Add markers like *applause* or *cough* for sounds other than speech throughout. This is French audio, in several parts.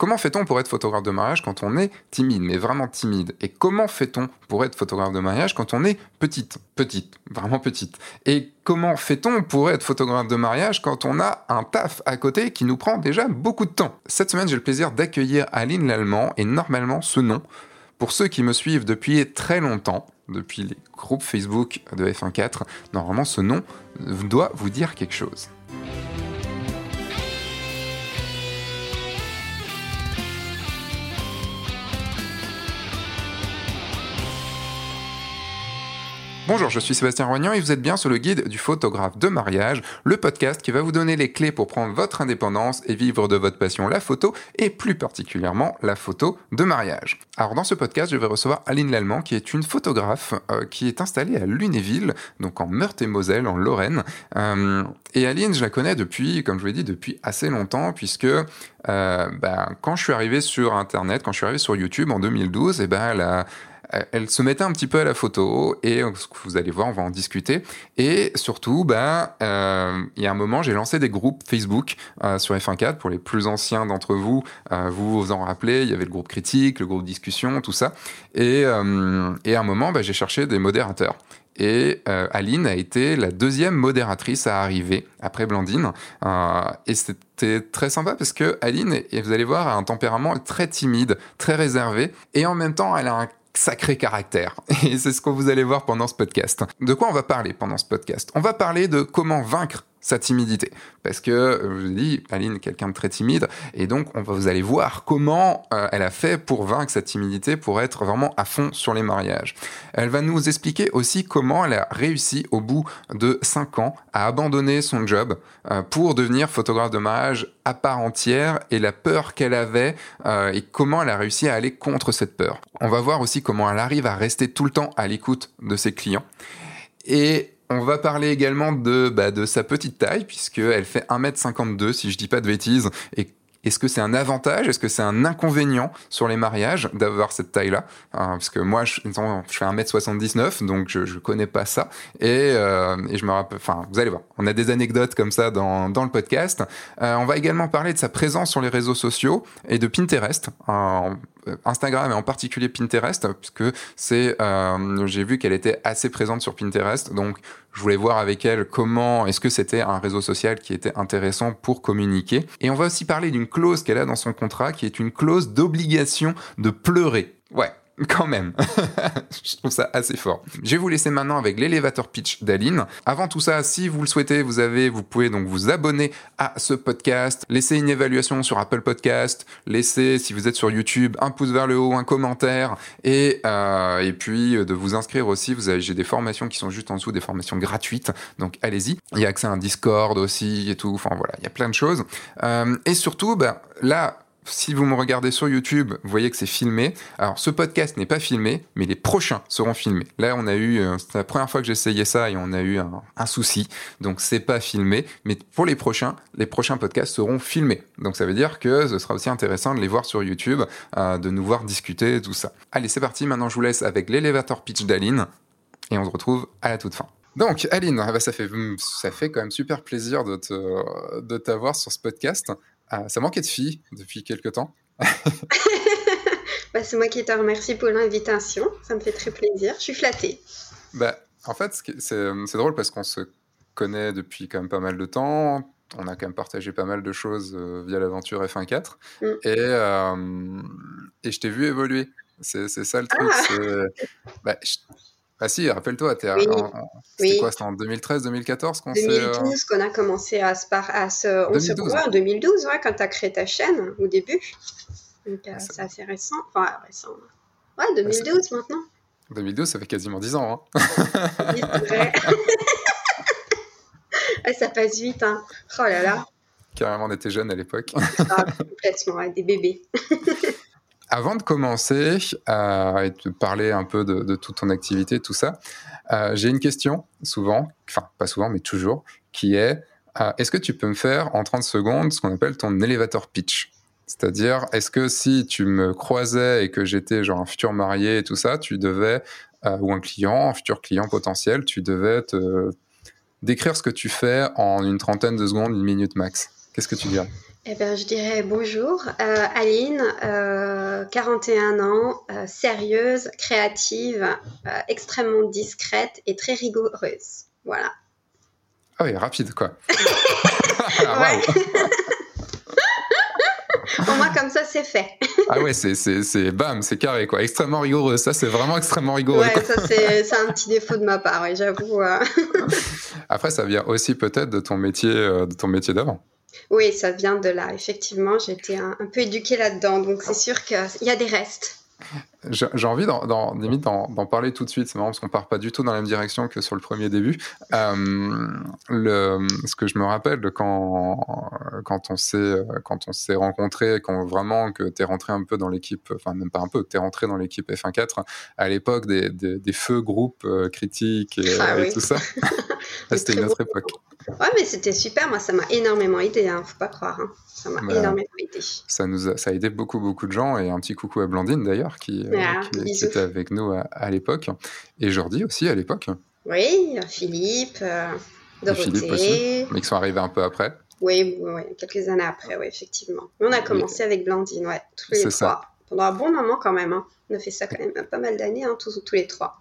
Comment fait-on pour être photographe de mariage quand on est timide, mais vraiment timide? Et comment fait-on pour être photographe de mariage quand on est petite Petite, vraiment petite? Et comment fait-on pour être photographe de mariage quand on a un taf à côté qui nous prend déjà beaucoup de temps? Cette semaine, j'ai le plaisir d'accueillir Aline Lallemand et normalement ce nom, pour ceux qui me suivent depuis très longtemps, depuis les groupes Facebook de F1.4, normalement ce nom doit vous dire quelque chose. Bonjour, je suis Sébastien Roignan et vous êtes bien sur le guide du photographe de mariage, le podcast qui va vous donner les clés pour prendre votre indépendance et vivre de votre passion, la photo, et plus particulièrement la photo de mariage. Alors dans ce podcast, je vais recevoir Aline Lallemand, qui est une photographe euh, qui est installée à Lunéville, donc en Meurthe-et-Moselle, en Lorraine. Euh, et Aline, je la connais depuis, comme je vous l'ai dit, depuis assez longtemps, puisque euh, ben, quand je suis arrivé sur Internet, quand je suis arrivé sur YouTube en 2012, et eh ben, elle a elle se mettait un petit peu à la photo et euh, vous allez voir, on va en discuter. Et surtout, ben, euh, il y a un moment, j'ai lancé des groupes Facebook sur F1.4 pour les plus anciens d'entre vous. vous vous en rappelez, il y avait le groupe critique, le groupe discussion, tout ça. Et, et à un moment, ben, j'ai cherché des modérateurs. Et Aline a été la deuxième modératrice à arriver après Blandine. et c'était très sympa parce que Aline, vous allez voir, a un tempérament très timide, très réservé. Et en même temps, elle a un sacré caractère. Et c'est ce que vous allez voir pendant ce podcast. De quoi on va parler pendant ce podcast? On va parler de comment vaincre sa timidité. Parce que, euh, je vous dis, Aline est quelqu'un de très timide, et donc on va, vous allez voir comment euh, elle a fait pour vaincre sa timidité, pour être vraiment à fond sur les mariages. Elle va nous expliquer aussi comment elle a réussi au bout de 5 ans à abandonner son job euh, pour devenir photographe de mariage à part entière et la peur qu'elle avait et comment elle a réussi à aller contre cette peur. On va voir aussi comment elle arrive à rester tout le temps à l'écoute de ses clients. Et on va parler également de, bah, de sa petite taille, puisqu'elle fait 1m52, si je dis pas de bêtises, et est-ce que c'est un avantage? Est-ce que c'est un inconvénient sur les mariages d'avoir cette taille-là? Hein, Parce que moi, je, je fais 1m79, donc je, je connais pas ça. Et, euh, et je me rappelle, enfin, vous allez voir, on a des anecdotes comme ça dans, le podcast. Euh, on va également parler de sa présence sur les réseaux sociaux et de Pinterest. Instagram et en particulier Pinterest, puisque c'est, euh, j'ai vu qu'elle était assez présente sur Pinterest, donc je voulais voir avec elle comment est-ce que c'était un réseau social qui était intéressant pour communiquer. Et on va aussi parler d'une clause qu'elle a dans son contrat, qui est une clause d'obligation de pleurer. Ouais, *laughs* quand même. *laughs* je trouve ça assez fort. Je vais vous laisser maintenant avec l'élévateur pitch d'Aline. Avant tout ça, si vous le souhaitez, vous avez, vous pouvez donc vous abonner à ce podcast, laisser une évaluation sur Apple Podcast, laisser, si vous êtes sur YouTube, un pouce vers le haut, un commentaire, et, euh, et puis euh, de vous inscrire aussi. Vous avez, j'ai des formations qui sont juste en dessous, des formations gratuites. Donc allez-y. Il y a accès à un Discord aussi et tout. Enfin voilà, il y a plein de choses. Euh, et surtout, bah, là, si vous me regardez sur YouTube, vous voyez que c'est filmé. Alors, ce podcast n'est pas filmé, mais les prochains seront filmés. Là, on a eu, euh, c'est la première fois que j'essayais ça et on a eu un, souci. Donc, c'est pas filmé. Mais pour les prochains, les prochains podcasts seront filmés. Donc, ça veut dire que ce sera aussi intéressant de les voir sur YouTube, euh, de nous voir discuter, tout ça. Allez, c'est parti. Maintenant, je vous laisse avec l'élévateur pitch d'Aline et on se retrouve à la toute fin. Donc, Aline, ah bah, ça, fait, ça fait quand même super plaisir de, de t'avoir sur ce podcast. Ah, ça manquait de filles depuis quelques temps. *laughs* bah, c'est moi qui te remercie pour l'invitation. Ça me fait très plaisir. Je suis flattée. Bah, en fait, c'est drôle parce qu'on se connaît depuis quand même pas mal de temps. On a quand même partagé pas mal de choses euh, via l'aventure F1.4. Mm. Et, euh, et je t'ai vu évoluer. C'est ça le truc. Ah. Bah, ah si, rappelle-toi, c'était quoi C'était en 2013-2014 qu'on s'est... 2012 qu'on a commencé à se... À se... On 2012. se en 2012, ouais, quand tu as créé ta chaîne, au début. Donc euh, c'est assez récent. Enfin, récent. Ouais, 2012 maintenant. 2012, ça fait quasiment 10 ans. Hein. oui, *laughs* ça passe vite, hein. Oh là là. Carrément, on était jeunes à l'époque. ah, complètement, des bébés. *laughs* Avant de commencer euh, et de parler un peu de, toute ton activité, tout ça, euh, j'ai une question souvent, enfin pas souvent, mais toujours, qui est euh, est-ce que tu peux me faire en 30 secondes ce qu'on appelle ton elevator pitch? C'est-à-dire, est-ce que si tu me croisais et que j'étais genre un futur marié et tout ça, tu devais, ou un client, un futur client potentiel, tu devais te décrire ce que tu fais en une trentaine de secondes, une minute max? Qu'est-ce que tu dirais? Eh bien, je dirais bonjour. Euh, Aline, 41 euh, ans, euh, sérieuse, créative, extrêmement discrète et très rigoureuse. Voilà. Ah oui, rapide, quoi. *laughs* ah, *laughs* Pour moi, comme ça, c'est fait. ah ouais, c'est bam, c'est carré, quoi. Extrêmement rigoureux. Ça, c'est vraiment extrêmement rigoureux. Ouais, ça, c'est un petit défaut de ma part, oui, j'avoue. *laughs* Après, ça vient aussi peut-être de ton métier, de ton métier d'avant. Oui, ça vient de là. Effectivement, j'ai été un, peu éduquée là-dedans, donc c'est sûr qu'il y a des restes. J'ai envie d'en, limite d'en, parler tout de suite. C'est marrant parce qu'on part pas du tout dans la même direction que sur le premier début. Euh, le, ce que je me rappelle de quand quand on s'est quand on s'est rencontrés, quand vraiment que tu es rentré un peu dans l'équipe, enfin même pas un peu, que tu es rentré dans l'équipe F1.4 à l'époque des, des, feux groupes euh, critiques et, ah tout ça. *laughs* *laughs* C'était une autre époque. Ouais, mais c'était super. Moi, ça m'a énormément aidé. Hein, faut pas croire. Hein. Ça m'a bah, énormément aidé. Ça nous a, ça a aidé beaucoup, beaucoup de gens. Et un petit coucou à Blandine d'ailleurs, qui, euh, ah, était avec nous à, l'époque. Et Jordi aussi à l'époque. Oui, Philippe, euh, Dorothée. aussi, mais qui sont arrivés un peu après. Oui, oui, quelques années après, oui, effectivement. Mais on a commencé avec Blandine, ouais, tous les trois. Ça. Pendant un bon moment quand même. Hein. On a fait ça quand même pas mal d'années, hein, tous, tous les trois.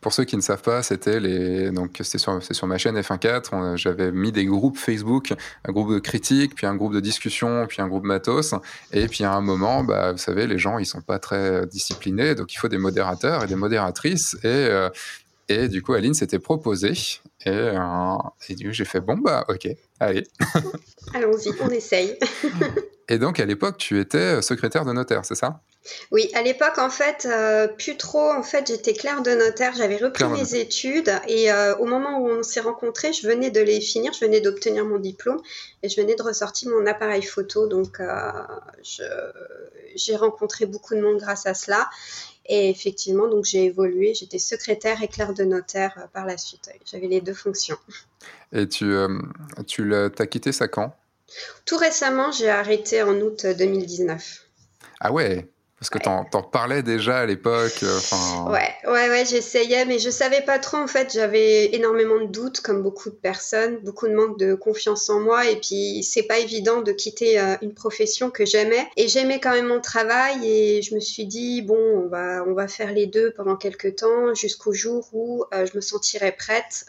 Pour ceux qui ne savent pas, c'était les donc c'est sur, sur ma chaîne F1.4. J'avais mis des groupes Facebook, un groupe de critique, puis un groupe de discussion, puis un groupe matos. Et puis à un moment, bah, vous savez, les gens ils sont pas très disciplinés, donc il faut des modérateurs et des modératrices. Et euh, et du coup, Aline s'était proposée. Et, euh, et du coup, j'ai fait bon bah ok, allez. *laughs* Allons-y, on essaye. et donc à l'époque, tu étais secrétaire de notaire, c'est ça? Oui, à l'époque, en fait, euh, plus trop. En fait, j'étais claire de notaire, j'avais repris mes études et euh, au moment où on s'est rencontrés, je venais de les finir, je venais d'obtenir mon diplôme et je venais de ressortir mon appareil photo. Donc, euh, j'ai rencontré beaucoup de monde grâce à cela. Et effectivement, donc j'ai évolué, j'étais secrétaire et claire de notaire par la suite. J'avais les deux fonctions. Et tu, tu as quitté ça quand? Tout récemment, j'ai arrêté en août 2019. Ah ouais, parce que t'en, t'en parlais déjà à l'époque. Euh, ouais, ouais, ouais, j'essayais, mais je savais pas trop. En fait, j'avais énormément de doutes, comme beaucoup de personnes, beaucoup de manque de confiance en moi. Et puis, c'est pas évident de quitter euh, une profession que j'aimais. Et j'aimais quand même mon travail. Et je me suis dit, bon, on va, on va faire les deux pendant quelques temps, jusqu'au jour où euh, je me sentirais prête.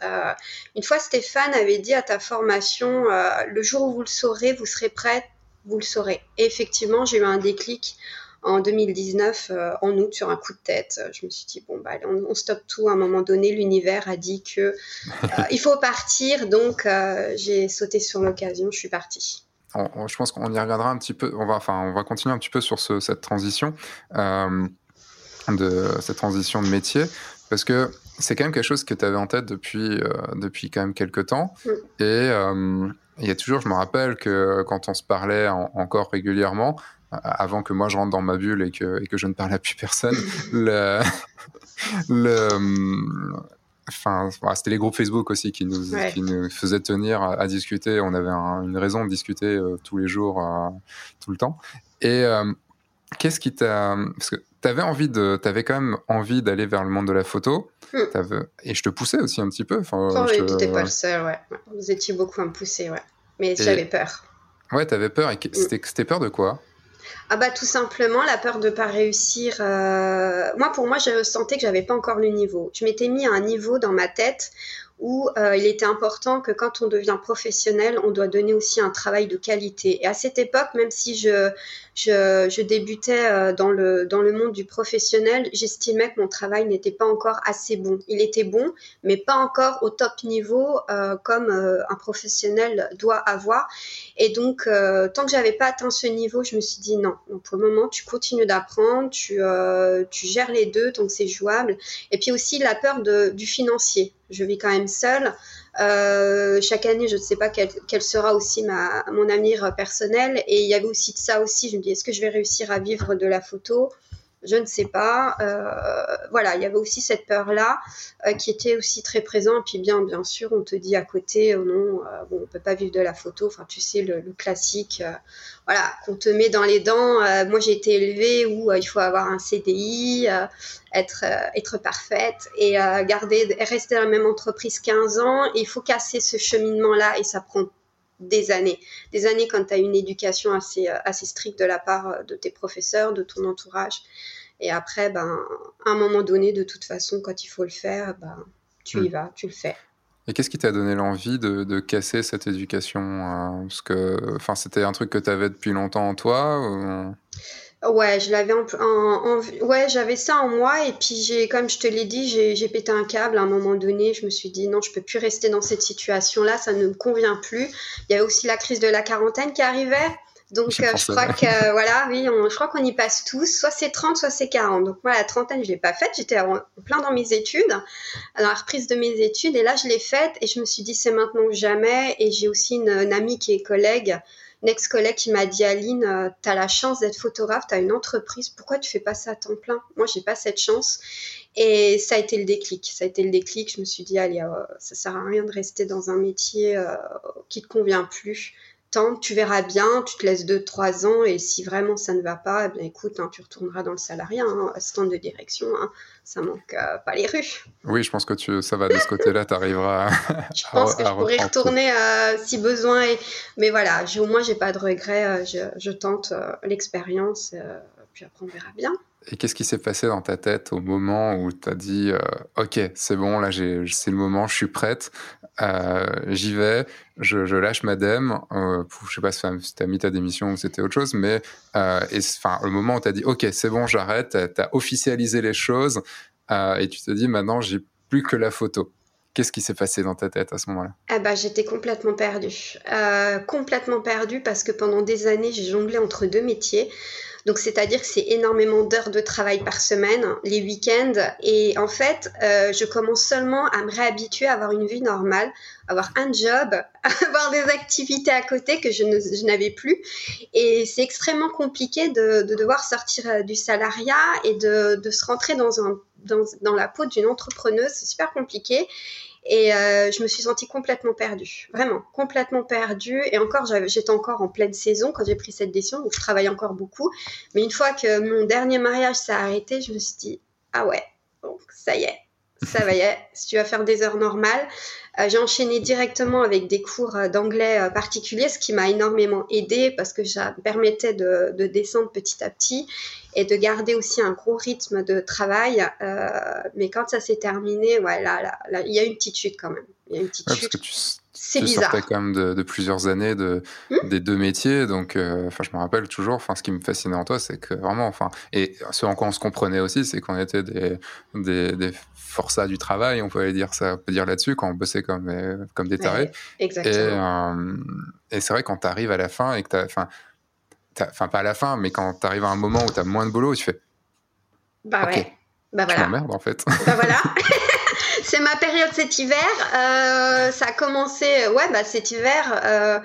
une fois, Stéphane avait dit à ta formation, le jour où vous le saurez, vous serez prête, vous le saurez. Et effectivement, j'ai eu un déclic en 2019, euh, en août, sur un coup de tête. Je me suis dit, bon, bah, on, stoppe tout. À un moment donné, l'univers a dit que euh, *laughs* il faut partir. Donc, euh, j'ai sauté sur l'occasion. Je suis partie. je pense qu'on y reviendra un petit peu. On va, enfin, on va continuer un petit peu sur cette transition, de, cette transition de métier. Parce que c'est quand même quelque chose que tu avais en tête depuis, depuis quand même quelques temps. Mm. Et il y a toujours, je me rappelle que quand on se parlait encore régulièrement, avant que moi je rentre dans ma bulle et que, et que je ne parle à plus personne, *laughs* le, le, enfin, c'était les groupes Facebook aussi qui nous, qui nous faisaient tenir à, discuter. On avait une raison de discuter euh, tous les jours, euh, tout le temps. Et euh, qu'est-ce qui t'a. Parce que tu avais envie de. Quand même envie d'aller vers le monde de la photo. Hmm. Et je te poussais aussi un petit peu. Enfin, oh, oui, pas le seul, ouais. Vous étiez beaucoup à me pousser, ouais. Mais j'avais peur. Ouais, t'avais peur. Et hmm. c'était peur de quoi? Ah bah tout simplement la peur de pas réussir. Euh, moi pour moi je sentais que j'avais pas encore le niveau. Je m'étais mis à un niveau dans ma tête où euh, il était important que quand on devient professionnel, on doit donner aussi un travail de qualité. Et à cette époque, même si je, débutais euh, dans, le, dans le monde du professionnel, j'estimais que mon travail n'était pas encore assez bon. Il était bon, mais pas encore au top niveau comme un professionnel doit avoir. Et donc, euh, tant que j'avais pas atteint ce niveau, je me suis dit non. Pour le moment, tu continues d'apprendre, tu, tu gères les deux, donc c'est jouable. Et puis aussi la peur du financier je vis quand même seule. Euh, chaque année, je ne sais pas quel, sera aussi mon avenir personnel. Et il y avait aussi de ça aussi. Je me dis, est-ce que je vais réussir à vivre de la photo? Je ne sais pas. Euh, voilà, il y avait aussi cette peur-là euh, qui était aussi très présente. Puis bien, bien sûr, on te dit à côté, oh non, bon, on peut pas vivre de la photo. Enfin, tu sais, le, classique, voilà, qu'on te met dans les dents. moi, j'ai été élevée où il faut avoir un CDI, être, être parfaite et garder, rester dans la même entreprise 15 ans. Il faut casser ce cheminement-là et ça prend des années. Des années quand tu as une éducation assez, assez stricte de la part de tes professeurs, de ton entourage. Et après, ben, à un moment donné, de toute façon, quand il faut le faire, ben, tu y hmm. vas, tu le fais. Et qu'est-ce qui t'a donné l'envie de, de, casser cette éducation euh, Parce que enfin, c'était un truc que tu avais depuis longtemps en toi Ouais, je l'avais en, en, ouais, j'avais ça en moi et puis j'ai, comme je te l'ai dit, j'ai pété un câble à un moment donné. Je me suis dit non, je peux plus rester dans cette situation-là, ça ne me convient plus. Il y avait aussi la crise de la quarantaine qui arrivait. Donc, euh, je crois que, voilà, oui, je crois qu'on y passe tous. Soit c'est 30, soit c'est 40. Donc, moi, la trentaine, je l'ai pas faite. J'étais en, plein dans mes études, dans la reprise de mes études. Et là, je l'ai faite et je me suis dit, c'est maintenant ou jamais. Et j'ai aussi une, amie qui est collègue, une ex-collègue qui m'a dit, Aline, euh, tu as la chance d'être photographe, tu as une entreprise. Pourquoi tu fais pas ça à temps plein? Moi, j'ai pas cette chance. Et ça a été le déclic. Ça a été le déclic. Je me suis dit, allez, euh, ça sert à rien de rester dans un métier qui te convient plus tu verras bien, tu te laisses 2-3 ans et si vraiment ça ne va pas, eh écoute, hein, tu retourneras dans le salariat, hein, assistant de direction, hein, ça manque euh, pas les rues. Oui, je pense que tu, ça va de ce côté-là, tu arriveras à. *laughs* je pense que je pourrais retourner euh, si besoin, et... mais voilà, au moins j'ai pas de regrets, euh, je, tente l'expérience, puis après on verra bien. Et qu'est-ce qui s'est passé dans ta tête au moment où tu as dit Ok, c'est bon, là, c'est le moment, je suis prête, j'y vais, je, je, lâche ma dème. Euh, je sais pas si tu as mis ta démission ou c'était autre chose, mais enfin, le moment où tu as dit Ok, c'est bon, j'arrête, tu as officialisé les choses et tu te dis Maintenant, j'ai plus que la photo. Qu'est-ce qui s'est passé dans ta tête à ce moment-là? Ah bah, J'étais complètement perdue. Euh, complètement perdue parce que pendant des années, j'ai jonglé entre deux métiers. Donc, c'est-à-dire que c'est énormément d'heures de travail par semaine, les week-ends. Et en fait, euh, je commence seulement à me réhabituer à avoir une vie normale, avoir un job, *laughs* avoir des activités à côté que je, n'avais plus. Et c'est extrêmement compliqué de, devoir sortir euh, du salariat et de, se rentrer dans, un, dans, la peau d'une entrepreneuse. C'est super compliqué. Et euh, je me suis sentie complètement perdue, vraiment complètement perdue. Et encore, j'étais encore en pleine saison quand j'ai pris cette décision, donc je travaille encore beaucoup. Mais une fois que mon dernier mariage s'est arrêté, je me suis dit, ah ouais, donc ça y est, ça va y est, si tu vas faire des heures normales. Euh, j'ai enchaîné directement avec des cours euh, d'anglais euh, particuliers, ce qui m'a énormément aidé parce que ça permettait de, de, descendre petit à petit et de garder aussi un gros rythme de travail. mais quand ça s'est terminé, ouais, là, là, il y a une petite chute quand même. Il y a une petite chute c'est bizarre. sortais quand même de, plusieurs années de, hmm des deux métiers, donc euh, enfin je me rappelle toujours. Enfin, ce qui me fascinait en toi, c'est que vraiment, enfin, et ce en quoi on se comprenait aussi, c'est qu'on était des, des, des forçats du travail, on pouvait dire ça, on peut dire là-dessus, quand on bossait comme comme des tarés. exactement. Euh, et, c'est vrai quand tu arrives à la fin et que tu enfin, enfin pas à la fin, mais quand tu arrives à un moment où tu as moins de boulot, tu fais. Bah ouais. Bah voilà. Je m'emmerde en fait. Bah voilà. *laughs* c'est ma période cet hiver. Euh, ça a commencé, ouais, bah cet hiver. Euh,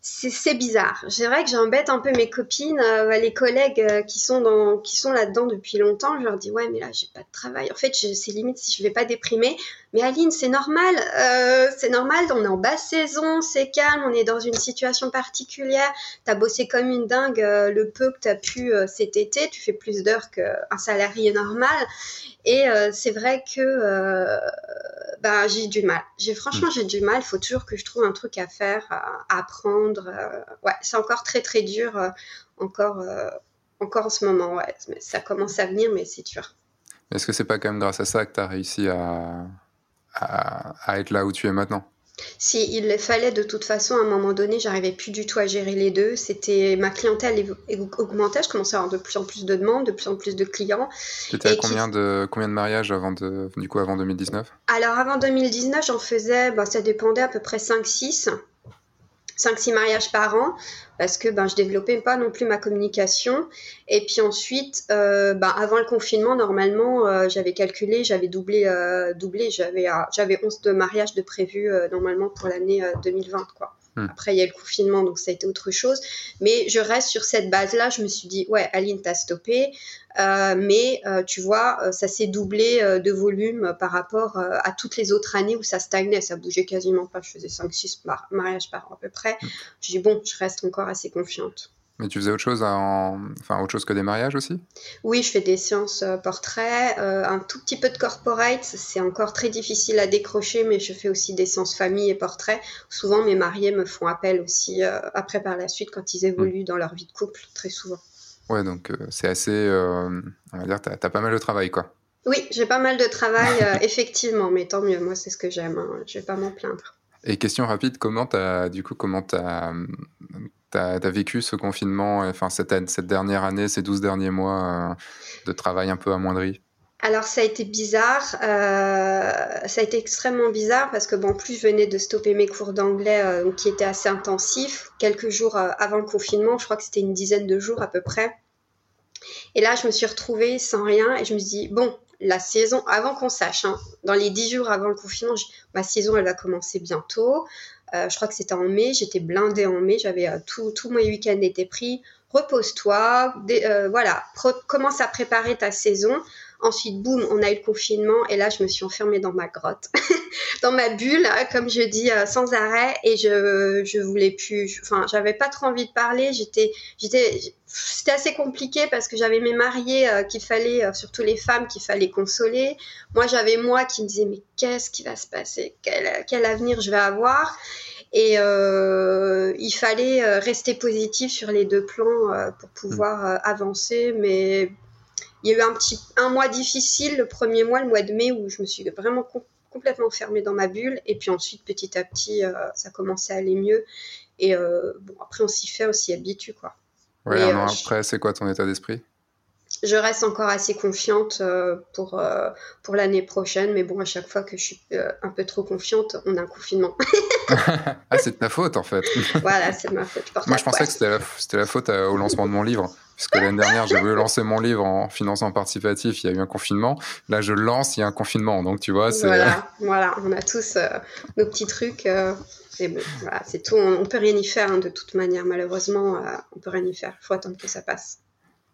c'est bizarre. C'est vrai que j'embête un peu mes copines, euh, les collègues qui sont là-dedans depuis longtemps. Je leur dis ouais, mais là j'ai pas de travail. En fait, c'est limite si je vais pas déprimer. Mais Aline, c'est normal, euh, c'est normal. On est en basse saison, c'est calme, on est dans une situation particulière. T'as bossé comme une dingue le peu que t'as pu cet été. Tu fais plus d'heures qu'un salarié normal. Et c'est vrai que bah, j'ai du mal. J'ai franchement j'ai du mal. Il faut toujours que je trouve un truc à faire, à, apprendre. Euh, ouais, c'est encore très très dur, euh, encore euh, encore en ce moment. Ouais, mais ça commence à venir, mais c'est dur. Est-ce que c'est pas quand même grâce à ça que tu as réussi à, à être là où tu es maintenant si il le fallait de toute façon, à un moment donné, j'arrivais plus du tout à gérer les deux. C'était ma clientèle augmentait, je commençais à avoir de plus en plus de demandes, de plus en plus de clients. Tu étais à combien, de, combien de mariages avant de, du coup, avant 2019 Alors avant 2019, j'en faisais, bah, ça dépendait à peu près 5-6. 5-6 mariages par an parce que ben, je développais pas non plus ma communication. Et puis ensuite, euh, ben, avant le confinement, normalement, euh, j'avais calculé, j'avais doublé, euh, doublé j'avais, j'avais 11 de mariages de prévus normalement pour l'année 2020. Quoi. Hmm. Après, il y a le confinement, donc ça a été autre chose. Mais je reste sur cette base-là. Je me suis dit, ouais, Aline, t'as stoppé. Euh, mais euh, tu vois, euh, ça s'est doublé de volume par rapport à toutes les autres années où ça stagnait. Ça bougeait quasiment pas. Je faisais 5-6 mariages par an à peu près. Hmm. Je dis, bon, je reste encore assez confiante. Mais tu faisais autre chose, enfin autre chose que des mariages aussi? Oui, je fais des séances euh, portraits, euh, un tout petit peu de corporate. C'est encore très difficile à décrocher, mais je fais aussi des séances famille et portraits. Souvent, mes mariés me font appel aussi euh, après par la suite quand ils évoluent mm. dans leur vie de couple, très souvent. Ouais, donc c'est assez, on va dire, t'as as pas mal de travail, quoi. Oui, j'ai pas mal de travail, *laughs* effectivement, mais tant mieux. Moi, c'est ce que j'aime. Hein. Je vais pas m'en plaindre. Et question rapide, comment t'as, du coup, comment t'as as, vécu ce confinement, enfin cette, cette dernière année, ces 12 derniers mois euh, de travail un peu amoindri? Alors ça a été bizarre, euh, ça a été extrêmement bizarre parce que bon, plus je venais de stopper mes cours d'anglais euh, qui étaient assez intensifs, quelques jours avant le confinement, je crois que c'était une dizaine de jours à peu près. Et là, je me suis retrouvée sans rien et je me suis dit, bon, la saison, avant qu'on sache, hein, dans les dix jours avant le confinement, ma saison, elle va commencer bientôt. Euh, je crois que c'était en mai, j'étais blindée en mai, j'avais euh, tout, tout mon week-end était pris. Repose-toi, euh, voilà, commence à préparer ta saison. Ensuite, boum, on a eu le confinement et là, je me suis enfermée dans ma grotte, *laughs* dans ma bulle, comme je dis, sans arrêt. Et je, je voulais plus, enfin, j'avais pas trop envie de parler. J'étais, j'étais, c'était assez compliqué parce que j'avais mes mariés qu'il fallait, surtout les femmes, qu'il fallait consoler. Moi, j'avais moi qui me disais, mais qu'est-ce qui va se passer? Quel, quel avenir je vais avoir? Et euh, il fallait euh, rester positif sur les deux plans euh, pour pouvoir avancer. Mais il y a eu un petit un mois difficile, le premier mois, le mois de mai, où je me suis vraiment complètement fermée dans ma bulle. Et puis ensuite, petit à petit, ça commençait à aller mieux. Et bon, après, on s'y fait, on s'y habitue, quoi. Ouais, un an après, c'est quoi ton état d'esprit? Je reste encore assez confiante euh, pour, euh, pour l'année prochaine, mais bon, à chaque fois que je suis euh, un peu trop confiante, on a un confinement. *laughs* ah, c'est de ta faute en fait. voilà, c'est de ma faute. Moi, je pensais que c'était la, la, faute au lancement de mon livre. Puisque l'année dernière, j'ai voulu lancer mon livre en financement participatif, il y a eu un confinement. Là, je lance, il y a un confinement. Donc, tu vois, c'est. Voilà, voilà, on a tous nos petits trucs. c'est bon, voilà, c'est tout. On, ne peut rien y faire hein, de toute manière, malheureusement, on peut rien y faire. Il faut attendre que ça passe.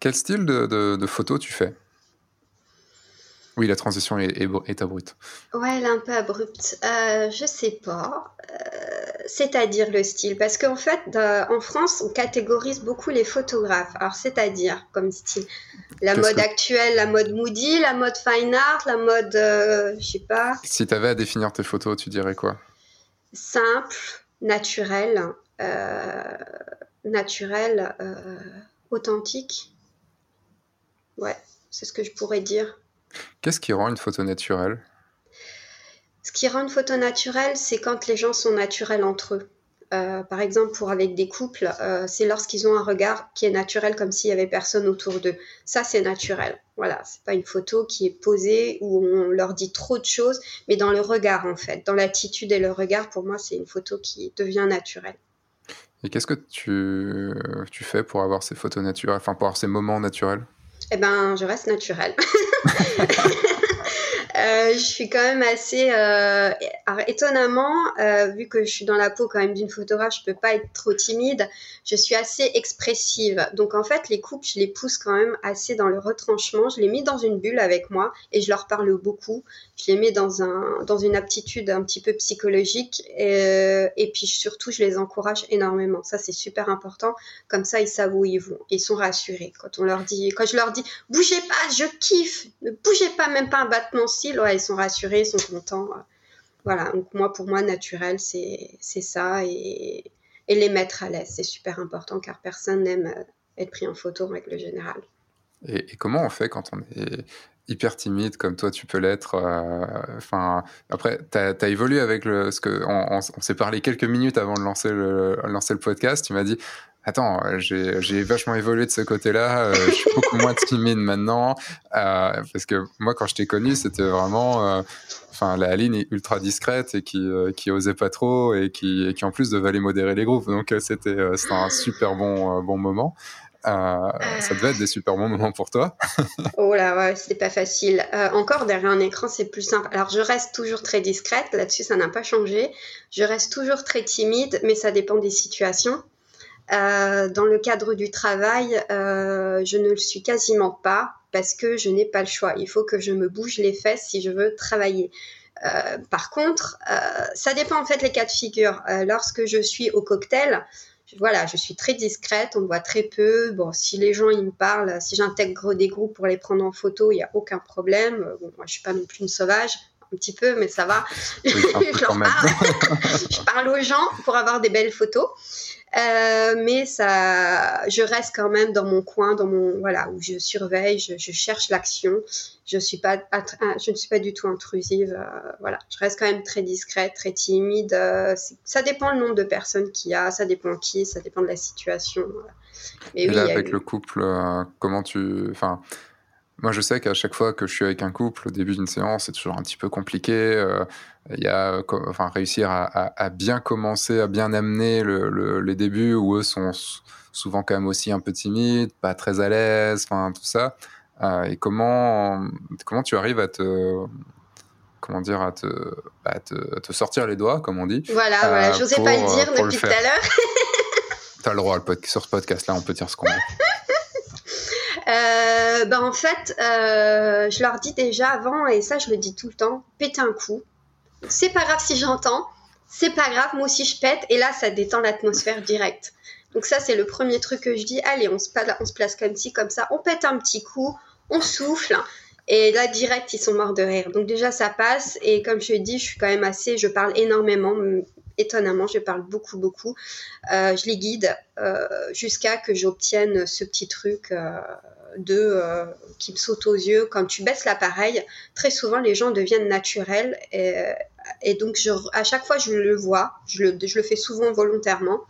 Quel style de, de, photo tu fais? Oui, la transition est, est, abrupte. Ouais, elle est un peu abrupte. Euh, je sais pas. Euh, c'est-à-dire le style. Parce qu'en fait, en France, on catégorise beaucoup les photographes. Alors, c'est-à-dire, comme style, la mode actuelle, la mode moody, la mode fine art, la mode. Euh, je sais pas. Si tu avais à définir tes photos, tu dirais quoi? Simple, naturel. Euh, naturel, authentique. Ouais, c'est ce que je pourrais dire. Qu'est-ce qui rend une photo naturelle? Ce qui rend une photo naturelle, c'est quand les gens sont naturels entre eux. Euh, par exemple, pour avec des couples, euh, c'est lorsqu'ils ont un regard qui est naturel, comme s'il y avait personne autour d'eux. Ça, c'est naturel. Voilà, c'est pas une photo qui est posée où on leur dit trop de choses, mais dans le regard en fait, dans l'attitude et le regard. Pour moi, c'est une photo qui devient naturelle. Et qu'est-ce que tu, tu fais pour avoir ces photos naturelles, enfin pour avoir ces moments naturels? Eh ben, je reste naturelle. *laughs* Euh, je suis quand même assez euh, étonnamment, euh, vu que je suis dans la peau quand même d'une photographe, je peux pas être trop timide. Je suis assez expressive. Donc en fait, les couples, je les pousse quand même assez dans le retranchement. Je les mets dans une bulle avec moi et je leur parle beaucoup. Je les mets dans un dans une aptitude un petit peu psychologique et, puis surtout, je les encourage énormément. Ça c'est super important. Comme ça, ils savent où ils vont. Ils sont rassurés quand on leur dit, quand je leur dis, bougez pas, je kiffe, ne bougez pas, même pas un battement ils sont rassurés, ils sont contents. Voilà, donc moi, pour moi, naturel, c'est ça. Et, les mettre à l'aise, c'est super important car personne n'aime euh, être pris en photo en règle générale. Et, comment on fait quand on est hyper timide comme toi tu peux l'être euh, Enfin, après, tu as, évolué avec ce que on, s'est parlé quelques minutes avant de lancer lancer le podcast. Tu m'as dit Attends, j'ai vachement évolué de ce côté-là. Euh, je suis beaucoup moins timide maintenant. Euh, parce que moi, quand je t'ai connu, c'était vraiment. Euh, enfin, la ligne ultra discrète et qui, qui osait pas trop et qui, qui en plus devait modérer les groupes. Donc, c'était un super bon, bon moment. ça devait être des super bons moments pour toi. *laughs* oh là, ouais, c'était pas facile. encore derrière un écran, c'est plus simple. Alors, je reste toujours très discrète. Là-dessus, ça n'a pas changé. Je reste toujours très timide, mais ça dépend des situations. Euh, dans le cadre du travail, euh, je ne le suis quasiment pas parce que je n'ai pas le choix. Il faut que je me bouge les fesses si je veux travailler. Euh, par contre, ça dépend en fait les cas de figure. lorsque je suis au cocktail, voilà, je suis très discrète, on me voit très peu. Bon, si les gens ils me parlent, si j'intègre des groupes pour les prendre en photo, il n'y a aucun problème. Bon, moi, je suis pas non plus une sauvage, un petit peu, mais ça va. je, *laughs* parle. je parle aux gens pour avoir des belles photos. Euh, mais ça, je reste quand même dans mon coin, dans mon voilà où je surveille, je, je cherche l'action. Je suis pas, je ne suis pas du tout intrusive. Euh, voilà, je reste quand même très discrète, très timide. Euh, ça dépend le nombre de personnes qu'il y a, ça dépend qui, ça dépend de la situation. Mais Et là, avec le couple, comment tu, enfin, moi, je sais qu'à chaque fois que je suis avec un couple, au début d'une séance, c'est toujours un petit peu compliqué. Euh, il y a, enfin, réussir à, bien commencer, à bien amener les débuts où eux sont souvent quand même aussi un peu timides, pas très à l'aise, enfin, tout ça. Euh, et comment, comment tu arrives à te, comment dire, à te, à te, sortir les doigts, comme on dit. Voilà, voilà, je n'osais pas le dire depuis tout à l'heure. tu as le droit, sur ce podcast-là, on peut dire ce qu'on veut. *laughs* Euh, ben en fait, euh, je leur dis déjà avant, et ça je le dis tout le temps, péter un coup. C'est pas grave si j'entends, c'est pas grave, moi aussi je pète, et là ça détend l'atmosphère directe. Donc ça c'est le premier truc que je dis, allez on se, on se place comme ci, comme ça, on pète un petit coup, on souffle, et là, direct, ils sont morts de rire. Donc déjà, ça passe. Et comme je dit, je suis quand même assez, je parle énormément. Étonnamment, je parle beaucoup, beaucoup. Euh, je les guide euh, jusqu'à que j'obtienne ce petit truc de euh, qui me saute aux yeux. Quand tu baisses l'appareil, très souvent les gens deviennent naturels et, donc à chaque fois je le vois, je le, fais souvent volontairement.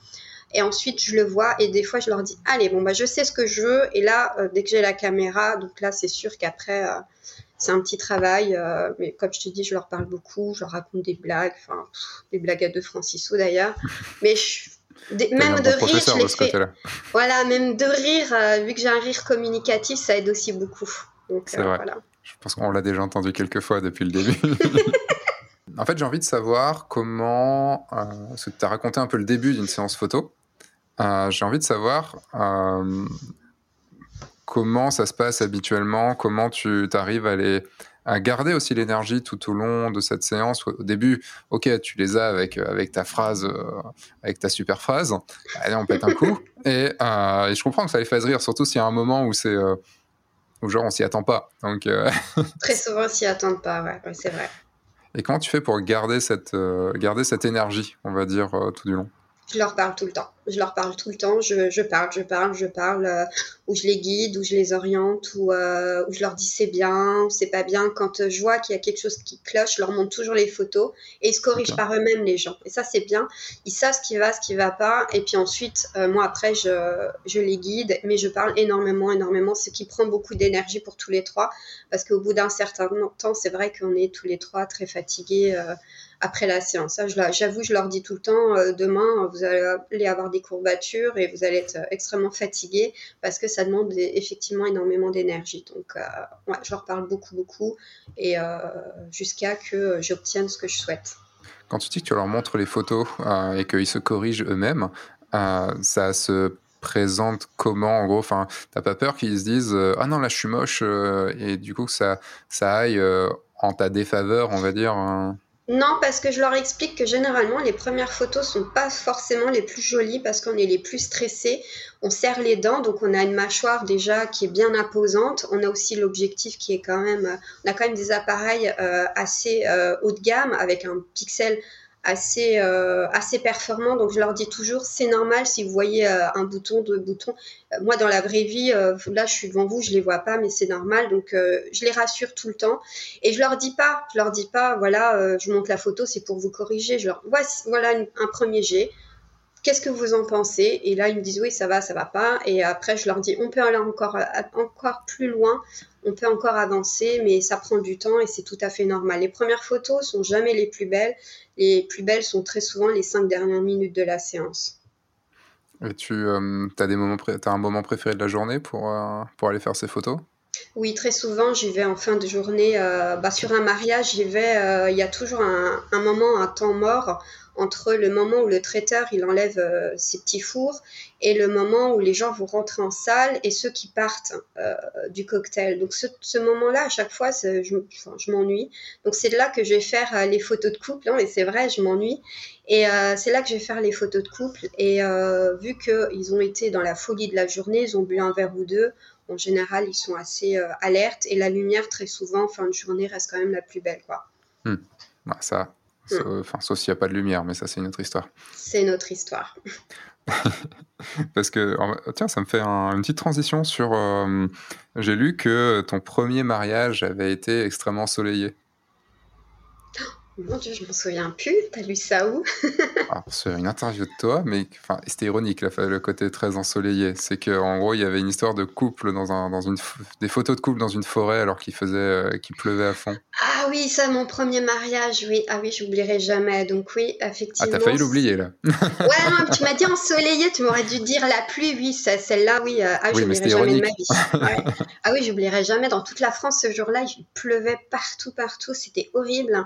Et ensuite, je le vois et des fois, je leur dis, allez, bon, bah, je sais ce que je veux. Et là, dès que j'ai la caméra, donc là, c'est sûr qu'après, c'est un petit travail. mais comme je te dis, je leur parle beaucoup, je leur raconte des blagues, enfin, des blagues à deux Francisco d'ailleurs. *laughs* Mais je, même de rire, je les fais. Voilà, même de rire, euh, vu que j'ai un rire communicatif, ça aide aussi beaucoup. C'est euh, vrai. Je pense qu'on l'a déjà entendu quelques fois depuis le début. *laughs* en fait, j'ai envie de savoir comment. Euh, parce que tu as raconté un peu le début d'une séance photo. j'ai envie de savoir comment ça se passe habituellement, comment tu arrives à les à garder aussi l'énergie tout au long de cette séance. Au début, ok, tu les as avec, euh, avec ta phrase, euh, avec ta super phrase. Allez, on pète un coup. *laughs* Et, euh, et, je comprends que ça les fasse rire, surtout s'il y a un moment où c'est. où genre on s'y attend pas. Donc, *laughs* Très souvent, on s'y attend pas, ouais, c'est vrai. Et comment tu fais pour garder cette, garder cette énergie, on va dire, tout du long? Je leur parle tout le temps je leur parle tout le temps, je, je parle, je parle, je parle, euh, ou je les guide, ou je les oriente, ou, euh, je leur dis c'est bien, c'est pas bien. Quand je vois qu'il y a quelque chose qui cloche, je leur montre toujours les photos et ils se corrigent par eux-mêmes les gens. Et ça c'est bien. Ils savent ce qui va, ce qui va pas. Et puis ensuite, euh, moi après je, je les guide, mais je parle énormément, énormément, ce qui prend beaucoup d'énergie pour tous les trois, parce qu'au bout d'un certain temps, c'est vrai qu'on est tous les trois très fatigués après la séance. J'avoue, je leur dis tout le temps, demain, vous allez avoir des courbatures et vous allez être euh, extrêmement fatigué parce que ça demande effectivement énormément d'énergie. Donc, euh, je leur parle beaucoup, beaucoup et euh, jusqu'à que j'obtienne ce que je souhaite. Quand tu dis que tu leur montres les photos et qu'ils se corrigent eux-mêmes, ça se présente comment en gros? Enfin t'as pas peur qu'ils se disent ah non là je suis moche et du coup que ça ça aille en ta défaveur on va dire hein? Non, parce que je leur explique que généralement les premières photos sont pas forcément les plus jolies parce qu'on est les plus stressés. On serre les dents, donc on a une mâchoire déjà qui est bien imposante. On a aussi l'objectif qui est quand même, on a quand même des appareils euh, assez euh, haut de gamme avec un pixel assez, euh, assez performant. Donc, je leur dis toujours, c'est normal si vous voyez euh, un bouton, deux boutons. Euh, moi, dans la vraie vie, là, je suis devant vous, je les vois pas, mais c'est normal. Donc, je les rassure tout le temps. Et je leur dis pas, je leur dis pas, voilà, je vous montre la photo, c'est pour vous corriger. Je leur, voici, voilà un premier jet. Qu'est-ce que vous en pensez? Et là, ils me disent oui, ça va, ça va pas. Et après, je leur dis, on peut aller encore, encore plus loin on peut encore avancer, mais ça prend du temps et c'est tout à fait normal. Les premières photos sont jamais les plus belles. Les plus belles sont très souvent les cinq dernières minutes de la séance. Et tu euh, as, des moments as un moment préféré de la journée pour, euh, pour aller faire ces photos? Oui, très souvent, j'y vais en fin de journée. bah, sur un mariage, j'y vais. Il y a toujours un, un, moment, un temps mort entre le moment où le traiteur il enlève euh, ses petits fours et le moment où les gens vont rentrer en salle et ceux qui partent euh, du cocktail. Donc ce, moment-là, à chaque fois, je, m'ennuie. Donc c'est là que je vais faire euh, les photos de couple. Et c'est vrai, je m'ennuie. Et c'est là que je vais faire les photos de couple. Et vu qu'ils ont été dans la folie de la journée, ils ont bu un verre ou deux, en général, ils sont assez alertes. Et la lumière, très souvent, fin de journée, reste quand même la plus belle. Quoi. Hmm. ça. Enfin, sauf s'il n'y a pas de lumière, mais ça, c'est une autre histoire. C'est une autre histoire. *laughs* Parce que, tiens, ça me fait une petite transition sur. Euh, j'ai lu que ton premier mariage avait été extrêmement ensoleillé. Mon Dieu, je m'en souviens plus. T'as lu ça où? *laughs* C'est une interview de toi, mais c'était ironique le côté très ensoleillé. C'est qu'en gros, il y avait une histoire de couple dans, un, dans une des photos de couple dans une forêt alors qu'il faisait, euh, qu'il pleuvait à fond. Ah oui, ça, mon premier mariage, oui. Ah oui, j'oublierai jamais. Donc oui, effectivement. Ah, t'as failli l'oublier là. ouais, non, tu m'as dit ensoleillé, tu m'aurais dû dire la pluie. Oui, celle-là, oui. Euh, ah, oui, j'oublierai jamais de ma vie. *laughs* Ah oui, j'oublierai jamais. Dans toute la France, ce jour-là, il pleuvait partout, partout. C'était horrible.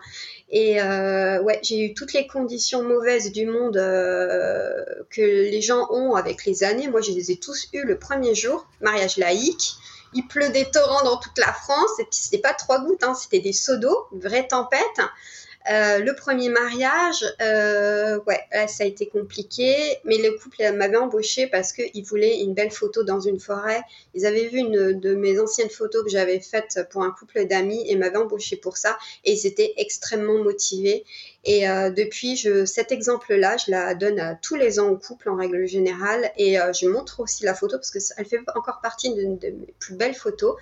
Et euh, ouais, j'ai eu toutes les conditions mauvaises du monde euh, que les gens ont avec les années. Moi, je les ai tous eus le premier jour, mariage laïque. Il pleut des torrents dans toute la France, et puis c'était pas trois gouttes, hein, c'était des seaux d'eau, une vraie tempête. Euh, le premier mariage, euh, ouais, ça a été compliqué, mais le couple m'avait embauché parce qu'ils voulaient une belle photo dans une forêt. Ils avaient vu une de mes anciennes photos que j'avais faites pour un couple d'amis et m'avaient embauché pour ça. Et ils étaient extrêmement motivés. Et euh, depuis, je, cet exemple-là, je la donne à tous les ans au couple en règle générale. Et je montre aussi la photo parce qu'elle fait encore partie d'une de mes plus belles photos.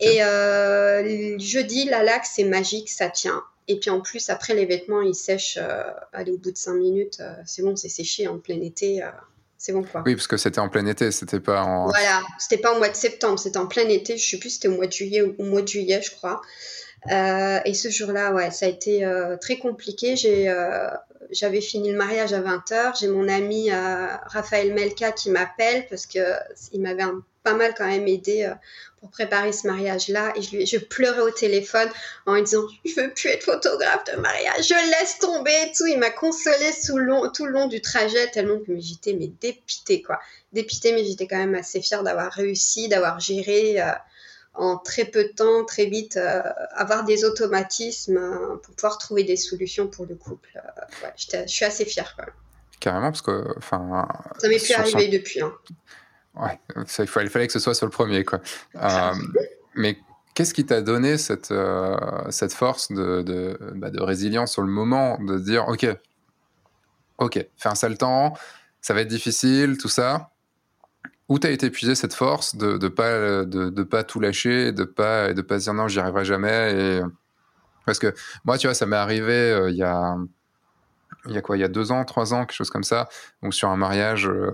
Et jeudi, la lac, c'est magique, ça tient. Et puis en plus, après, les vêtements, ils sèchent euh, allez, au bout de 5 minutes. Euh, c'est bon, c'est séché en plein été. Euh, c'est bon quoi. Oui, parce que c'était en plein été, c'était pas en. Voilà, c'était pas au mois de septembre, c'était en plein été. Je sais plus, c'était au mois de juillet ou au mois de juillet, je crois. Et ce jour-là, ouais, ça a été très compliqué. J'ai, j'avais fini le mariage à 20h. J'ai mon ami Raphaël Melka qui m'appelle parce qu'il m'avait pas mal quand même aidé pour préparer ce mariage-là. Et je, pleurais au téléphone en lui disant Je veux plus être photographe de mariage, je laisse tomber et tout. Il m'a consolé tout le long du trajet, tellement que j'étais mais dépitée, quoi. Dépitée, mais j'étais quand même assez fière d'avoir réussi, d'avoir géré. Euh, en très peu de temps, très vite, euh, avoir des automatismes euh, pour pouvoir trouver des solutions pour le couple. Ouais, je suis assez fière. Quoi. Carrément, parce que. Enfin, ça m'est plus arrivé depuis. Hein. Ouais, ça, il, fallait, que ce soit sur le premier, quoi. *laughs* Euh, mais qu'est-ce qui t'a donné cette, euh, cette force de, de, bah, de, résilience sur le moment, de dire, ok, ok, fais un sale temps, ça va être difficile, tout ça. Où t'as été épuisé cette force de ne pas, de, de, pas tout lâcher, de pas, de pas se dire non, j'y arriverai jamais. Et... Parce que moi, tu vois, ça m'est arrivé euh, il y a il y a quoi, il y a deux ans, trois ans, quelque chose comme ça. Sur un mariage, euh,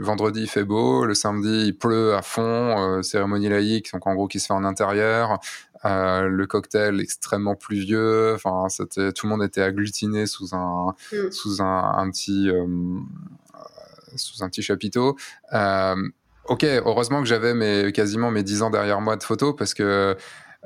vendredi il fait beau, le samedi il pleut à fond, euh, cérémonie laïque, donc en gros qui se fait en intérieur, le cocktail extrêmement pluvieux, enfin c'était, tout le monde était agglutiné sous un, mm. sous un, un petit, sous un petit chapiteau. ok, heureusement que j'avais mes, quasiment mes dix ans derrière moi de photos parce que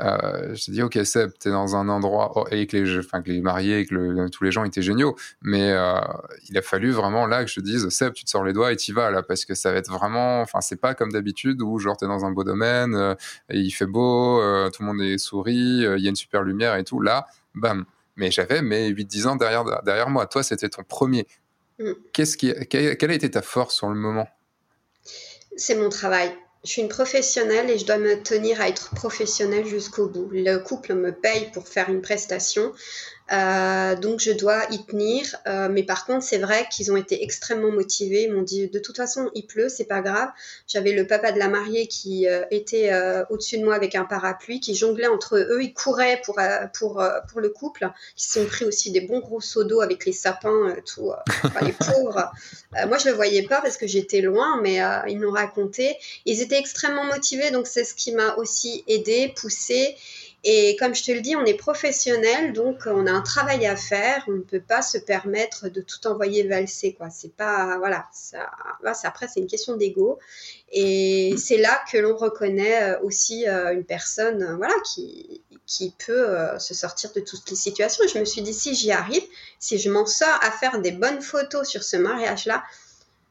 euh, je dit, ok, Seb, t'es dans un endroit, oh, et que les, enfin, que les mariés, et que tous les gens étaient géniaux, mais euh, il a fallu vraiment là que je dise, Seb, tu te sors les doigts et t'y vas, là, parce que ça va être vraiment, enfin, c'est pas comme d'habitude où, genre, t'es dans un beau domaine, euh, et il fait beau, euh, tout le monde est souris, il y a une super lumière et tout. Là, bam. Mais j'avais mes 8-10 ans derrière, derrière moi. Toi, c'était ton premier. Mm. Qu'est-ce qui, quelle a été ta force sur le moment? C'est mon travail je suis une professionnelle et je dois me tenir à être professionnelle jusqu'au bout. Le couple me paye pour faire une prestation. Euh, donc je dois y tenir. Euh, mais par contre, c'est vrai qu'ils ont été extrêmement motivés. Ils m'ont dit de toute façon, il pleut, c'est pas grave. J'avais le papa de la mariée qui euh, était au-dessus de moi avec un parapluie, qui jonglait entre eux. Ils couraient pour pour pour le couple. Ils se sont pris aussi des bons gros seaux d'eau avec les sapins, tout. *laughs* les pauvres. moi, je le voyais pas parce que j'étais loin, mais ils m'ont raconté. Ils étaient extrêmement motivés, donc c'est ce qui m'a aussi aidé, poussé. Et comme je te le dis, on est professionnel, donc on a un travail à faire. On ne peut pas se permettre de tout envoyer valser, quoi. C'est pas, voilà, ça, après c'est une question d'ego. Et c'est là que l'on reconnaît euh, aussi euh, une personne, euh, voilà, qui, qui peut se sortir de toutes les situations. je me suis dit, si j'y arrive, si je m'en sors à faire des bonnes photos sur ce mariage-là,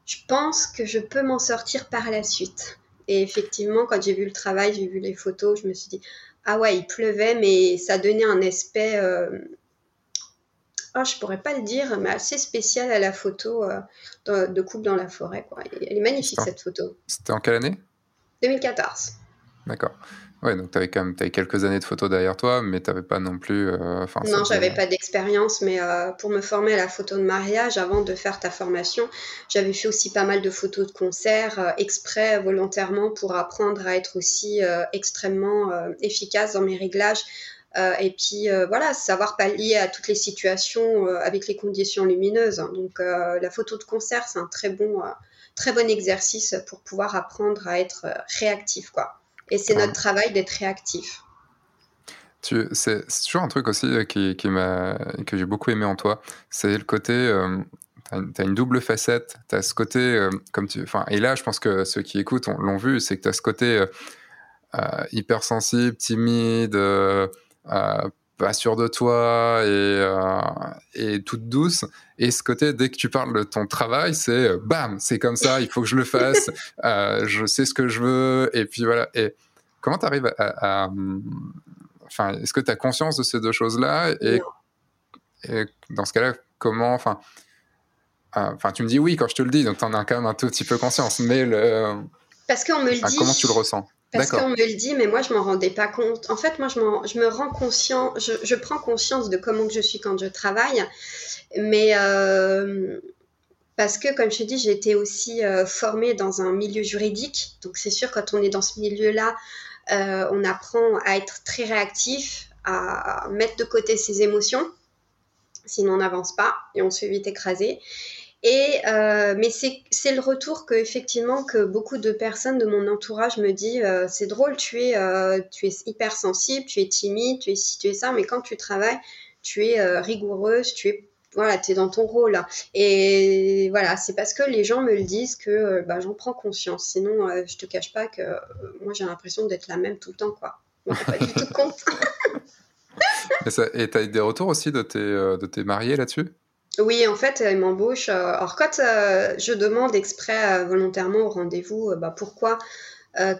je pense que je peux m'en sortir par la suite. Et effectivement, quand j'ai vu le travail, j'ai vu les photos, je me suis dit, ah ouais, il pleuvait, mais ça donnait un aspect, euh... oh, je pourrais pas le dire, mais assez spécial à la photo euh, de couple dans la forêt. Quoi. Elle est magnifique cette photo. C'était en quelle année? 2014. D'accord. Ouais, donc tu avais quand même avais quelques années de photos derrière toi, mais tu n'avais pas non plus. Euh, non, j'avais pas d'expérience, mais euh, pour me former à la photo de mariage, avant de faire ta formation, j'avais fait aussi pas mal de photos de concert, euh, exprès, volontairement, pour apprendre à être aussi extrêmement efficace dans mes réglages. et puis voilà, savoir pallier à toutes les situations avec les conditions lumineuses. Donc la photo de concert, c'est un très bon, très bon exercice pour pouvoir apprendre à être réactif, quoi. Et c'est notre travail d'être réactif. C'est toujours un truc aussi euh, qui, qui que j'ai beaucoup aimé en toi. C'est le côté. Euh, tu as, une double facette. Tu as ce côté. Euh, comme tu, et là, je pense que ceux qui écoutent l'ont vu c'est que tu as ce côté hypersensible, timide, pas sûr de toi et, et, toute douce. Et ce côté, dès que tu parles de ton travail, c'est bam, c'est comme ça, il faut que je le fasse, *laughs* je sais ce que je veux. Et puis voilà. Et comment tu arrives à, Enfin, est-ce que tu as conscience de ces deux choses-là? Et, dans ce cas-là, comment. Enfin, enfin, tu me dis oui quand je te le dis, donc tu en as quand même un tout petit peu conscience. Mais le. Parce qu'on me le dit. Comment tu le ressens? Parce qu'on me le dit, mais moi, je m'en rendais pas compte. En fait, moi, je, je me rends conscient, je, je, prends conscience de comment que je suis quand je travaille, mais euh, parce que, comme je te dis, j'ai été aussi euh, formée dans un milieu juridique. Donc, c'est sûr, quand on est dans ce milieu-là, euh, on apprend à être très réactif, à mettre de côté ses émotions, sinon on n'avance pas et on se fait vite écraser. Et euh, mais c'est le retour que effectivement que beaucoup de personnes de mon entourage me disent euh, c'est drôle tu es euh, tu es hyper sensible tu es timide tu es ci tu es ça mais quand tu travailles tu es rigoureuse tu es voilà tu dans ton rôle. Et voilà c'est parce que les gens me le disent que bah, j'en prends conscience. Sinon je te cache pas que moi j'ai l'impression d'être la même tout le temps quoi. On pas du tout compte *laughs* et tu as des retours aussi de tes de tes mariés là-dessus? Oui, en fait, ils m'embauchent. Euh, alors, quand euh, je demande exprès euh, volontairement au rendez-vous, bah, pourquoi,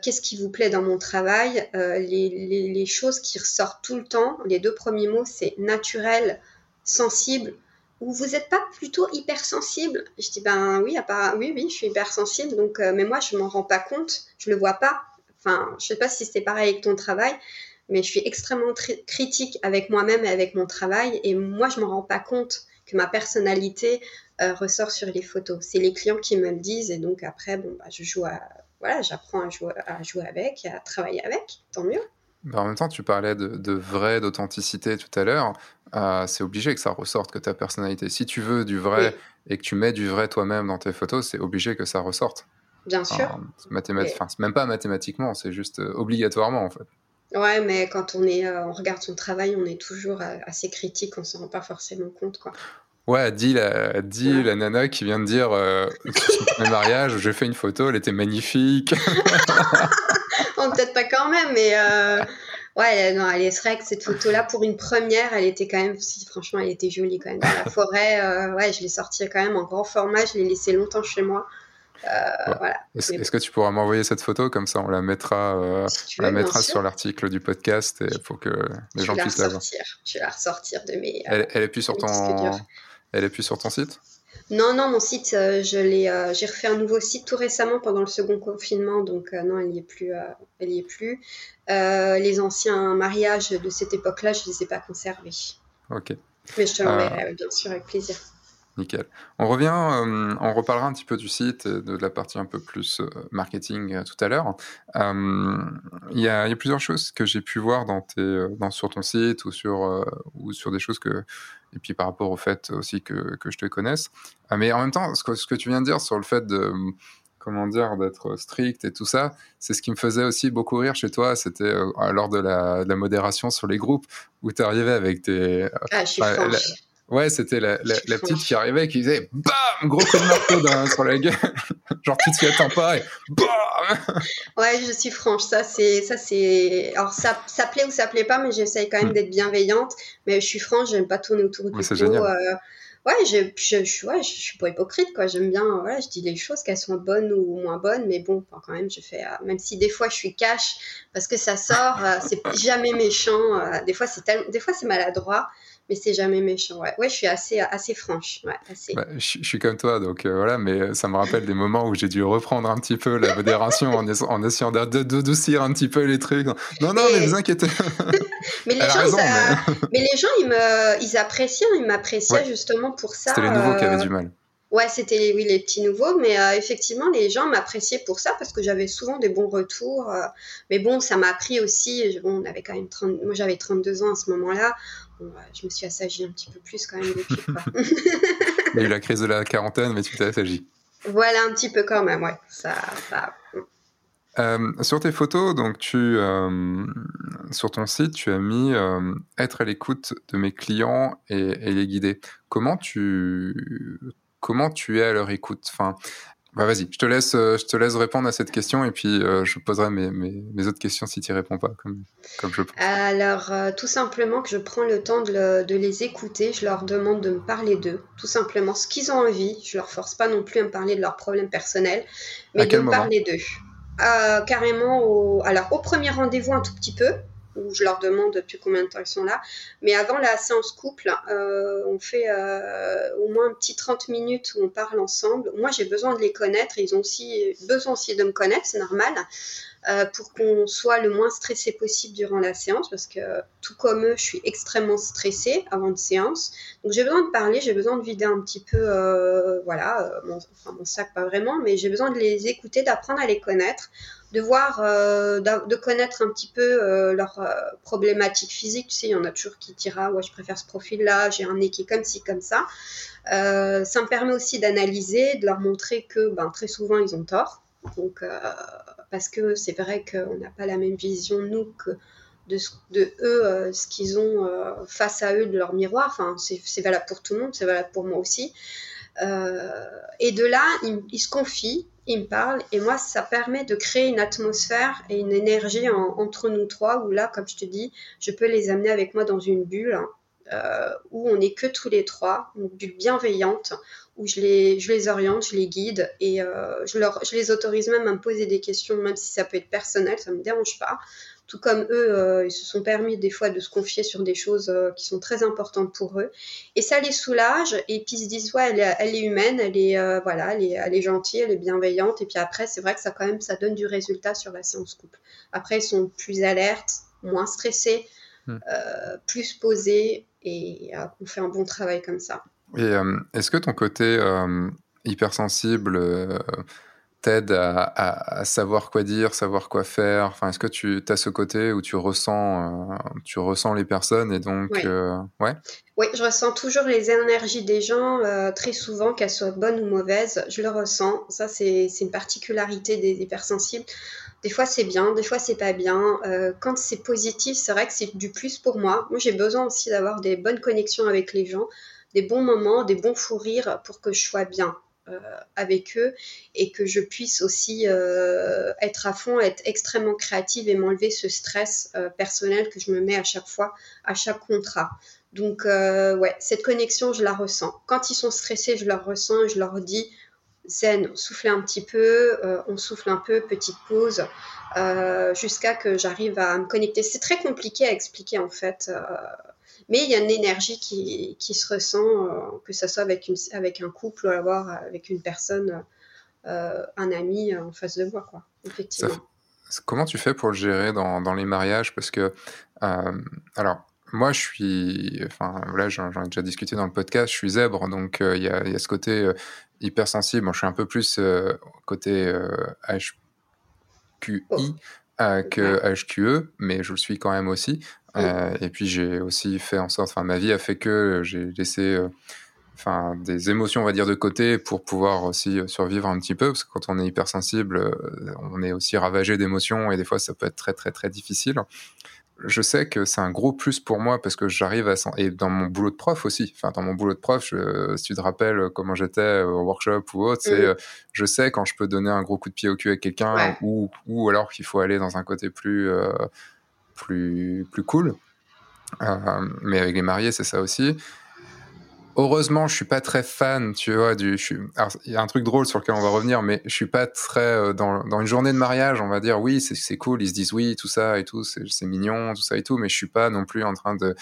qu'est-ce qui vous plaît dans mon travail, les, choses qui ressortent tout le temps, les deux premiers mots, c'est naturel, sensible, ou vous n'êtes pas plutôt hypersensible? Je dis, ben oui, oui, oui, je suis hypersensible, donc, mais moi, je m'en rends pas compte, je le vois pas. Enfin, je sais pas si c'est pareil avec ton travail, mais je suis extrêmement critique avec moi-même et avec mon travail, et moi, je m'en rends pas compte que ma personnalité euh, ressort sur les photos. C'est les clients qui me le disent et donc après, bon, bah, je joue à, voilà, j'apprends à jouer, à jouer avec, à travailler avec, tant mieux. en même temps, tu parlais de, vrai, d'authenticité tout à l'heure. Euh, c'est obligé que ça ressorte, que ta personnalité. Si tu veux du vrai et que tu mets du vrai toi-même dans tes photos, c'est obligé que ça ressorte. Bien sûr. c'est même pas mathématiquement, c'est juste euh, obligatoirement en fait. Ouais, mais quand on, est, on regarde son travail, on est toujours assez critique, on s'en rend pas forcément compte. Quoi. Ouais, dis la, dit la nana qui vient de dire euh, mon mariage, j'ai fait une photo, elle était magnifique. *laughs* bon, peut-être pas quand même, mais euh, ouais, non, elle est vrai que cette photo-là, pour une première, elle était quand même, si franchement, elle était jolie quand même. Dans la forêt, euh, ouais, je l'ai sortie quand même en grand format, je l'ai laissée longtemps chez moi. Euh, voilà. Est-ce que tu pourras m'envoyer cette photo? Comme ça on la mettra, euh, la mettra sur l'article du podcast et pour que les gens puissent la voir. Je vais la ressortir de mes. Elle, elle est plus sur ton. Elle est plus sur ton site? Non, non, mon site, euh, je l'ai, euh, j'ai refait un nouveau site tout récemment pendant le second confinement, donc euh, non, elle n'y est plus. elle y est plus. les anciens mariages de cette époque-là, je ne les ai pas conservés. Ok. Mais je te l'enverrai, bien sûr, avec plaisir. Nickel. On revient, on reparlera un petit peu du site et de la partie un peu plus marketing tout à l'heure. Il y, a plusieurs choses que j'ai pu voir dans tes, dans, sur ton site ou sur, ou sur des choses que, et puis par rapport au fait aussi que, que je te connaisse. Mais en même temps, ce que, ce que, tu viens de dire sur le fait de comment dire, d'être strict et tout ça. C'est ce qui me faisait aussi beaucoup rire chez toi. C'était euh, lors de la, modération sur les groupes où tu arrivais avec tes. Ah, je suis franche. Ouais, c'était la, petite qui arrivait et qui disait BAM Gros coup de marteau *laughs* sur la gueule. Genre, tu t'y attends pas et BAM Ouais, je suis franche. Ça, c'est. Ça, c'est... Alors, ça, ça plaît ou ça plaît pas, mais j'essaye quand même hmm. d'être bienveillante. Mais je suis franche, j'aime pas tourner autour du pot. Euh, ouais, je, je, je, ouais, je, suis pas hypocrite, quoi. J'aime bien, voilà, je dis les choses, qu'elles sont bonnes ou moins bonnes, mais bon, quand même, je fais, euh, même si des fois je suis cash, parce que ça sort, euh, c'est jamais méchant, des fois c'est des fois c'est maladroit, mais c'est jamais méchant. Ouais. ouais, je suis assez, assez franche. Ouais, assez. Bah, je, suis comme toi, donc euh, voilà, mais ça me rappelle des moments où j'ai dû reprendre un petit peu la modération en, en, essayant d'adoucir un petit peu les trucs. Non, non, mais, vous inquiétez. *laughs* mais, les gens, *laughs* mais... les gens, ils, me... ils apprécient, ils m'appréciaient justement pour ça. C'était les nouveaux qui avaient euh, du mal. Ouais, c'était oui les petits nouveaux, mais euh, effectivement les gens m'appréciaient pour ça parce que j'avais souvent des bons retours. mais bon, ça m'a appris aussi. Bon, on avait quand même 30, moi j'avais 32 ans à ce moment-là je me suis assagie un petit peu plus quand même depuis. *laughs* Il y a eu la crise de la quarantaine, mais tu t'es assagi. Voilà, un petit peu quand même, ouais. Ça, euh, sur tes photos, donc tu, euh, sur ton site, tu as mis euh, être à l'écoute de mes clients et, et, les guider. Comment tu, comment tu es à leur écoute? Enfin, bah vas-y, je te laisse, euh, je te laisse répondre à cette question et puis euh, je poserai mes, mes, mes, autres questions si tu n'y réponds pas, comme, comme je pense. Alors, euh, tout simplement que je prends le temps de, de, les écouter, je leur demande de me parler d'eux, tout simplement ce qu'ils ont envie. Je leur force pas non plus à me parler de leurs problèmes personnels, mais de me parler d'eux. carrément, au, alors au premier rendez-vous un tout petit peu, où je leur demande depuis combien de temps ils sont là. Mais avant la séance couple, euh, on fait euh, au moins un petit 30 minutes où on parle ensemble. Moi, j'ai besoin de les connaître. Ils ont aussi besoin aussi de me connaître, c'est normal, euh, pour qu'on soit le moins stressé possible durant la séance, parce que tout comme eux, je suis extrêmement stressée avant une séance. Donc j'ai besoin de parler, j'ai besoin de vider un petit peu, voilà, enfin, mon sac pas vraiment, mais j'ai besoin de les écouter, d'apprendre à les connaître de voir, euh, de connaître un petit peu euh, leurs euh, problématiques physiques. Tu sais, il y en a toujours qui dira, ouais, je préfère ce profil-là, j'ai un nez qui est comme ci, comme ça. ça me permet aussi d'analyser, de leur montrer que ben, très souvent, ils ont tort. Donc, parce que c'est vrai qu'on n'a pas la même vision, nous, que de, de eux, ce qu'ils ont face à eux de leur miroir. Enfin, c'est valable pour tout le monde, c'est valable pour moi aussi. et de là, ils se confient, il me parle et moi ça permet de créer une atmosphère et une énergie entre nous trois où là comme je te dis je peux les amener avec moi dans une bulle euh, où on n'est que tous les trois une bulle bienveillante où je les, oriente je les guide et euh, je, je les autorise même à me poser des questions même si ça peut être personnel ça me dérange pas tout comme eux, euh, ils se sont permis des fois de se confier sur des choses euh, qui sont très importantes pour eux. Et ça les soulage, et puis ils se disent, ouais, elle est, elle est humaine, elle est, euh, voilà, elle est, elle est, gentille, elle est bienveillante, et puis après, c'est vrai que ça quand même, ça donne du résultat sur la séance couple. Après, ils sont plus alertes, moins stressés, hmm. plus posés, et on fait un bon travail comme ça. Et est-ce que ton côté hypersensible t'aide à, savoir quoi dire, savoir quoi faire? Enfin, est-ce que tu as ce côté où tu ressens, euh, tu ressens les personnes et donc, oui. Euh, ouais? Oui, je ressens toujours les énergies des gens, euh, très souvent, qu'elles soient bonnes ou mauvaises, je le ressens. Ça, c'est une particularité des hypersensibles. Des fois, c'est bien, des fois, c'est pas bien. quand c'est positif, c'est vrai que c'est du plus pour moi. Moi, j'ai besoin aussi d'avoir des bonnes connexions avec les gens, des bons moments, des bons fous rires pour que je sois bien. Euh, avec eux et que je puisse aussi euh, être à fond, être extrêmement créative et m'enlever ce stress euh, personnel que je me mets à chaque fois, à chaque contrat. Donc, ouais, cette connexion, je la ressens. Quand ils sont stressés, je leur ressens, je leur dis, zen, soufflez un petit peu, on souffle un peu, petite pause, jusqu'à que j'arrive à me connecter. C'est très compliqué à expliquer en fait. Mais il y a une énergie qui, qui se ressent, euh, que ce soit avec, une, avec un couple ou avoir avec une personne, euh, un ami en face de moi, quoi, effectivement. comment tu fais pour le gérer dans, dans les mariages? Parce que, euh, alors, moi, je suis, enfin, voilà, j'en ai déjà discuté dans le podcast, je suis zèbre, donc il y, a, y, a, ce côté hypersensible. Bon, je suis un peu plus côté HQI. Oh. que HQE, mais je le suis quand même aussi. Euh, et puis j'ai aussi fait en sorte, enfin ma vie a fait que j'ai laissé euh, des émotions, on va dire, de côté pour pouvoir aussi survivre un petit peu, parce que quand on est hypersensible, on est aussi ravagé d'émotions et des fois ça peut être très très très difficile je sais que c'est un gros plus pour moi parce que j'arrive à et dans mon boulot de prof aussi. Enfin, dans mon boulot de prof, si tu te rappelles comment j'étais au workshop ou autre, c'est mmh. je sais quand je peux donner un gros coup de pied au cul à quelqu'un ou, ou alors qu'il faut aller dans un côté plus euh, plus plus cool. Euh, mais avec les mariés, c'est ça aussi heureusement, je suis pas très fan, tu vois, du. il y a un truc drôle sur lequel on va revenir, mais je suis pas très euh, dans, dans, une journée de mariage, on va dire oui, c'est cool, ils se disent oui, tout ça et tout, c'est mignon, tout ça et tout, mais je suis pas non plus en train de,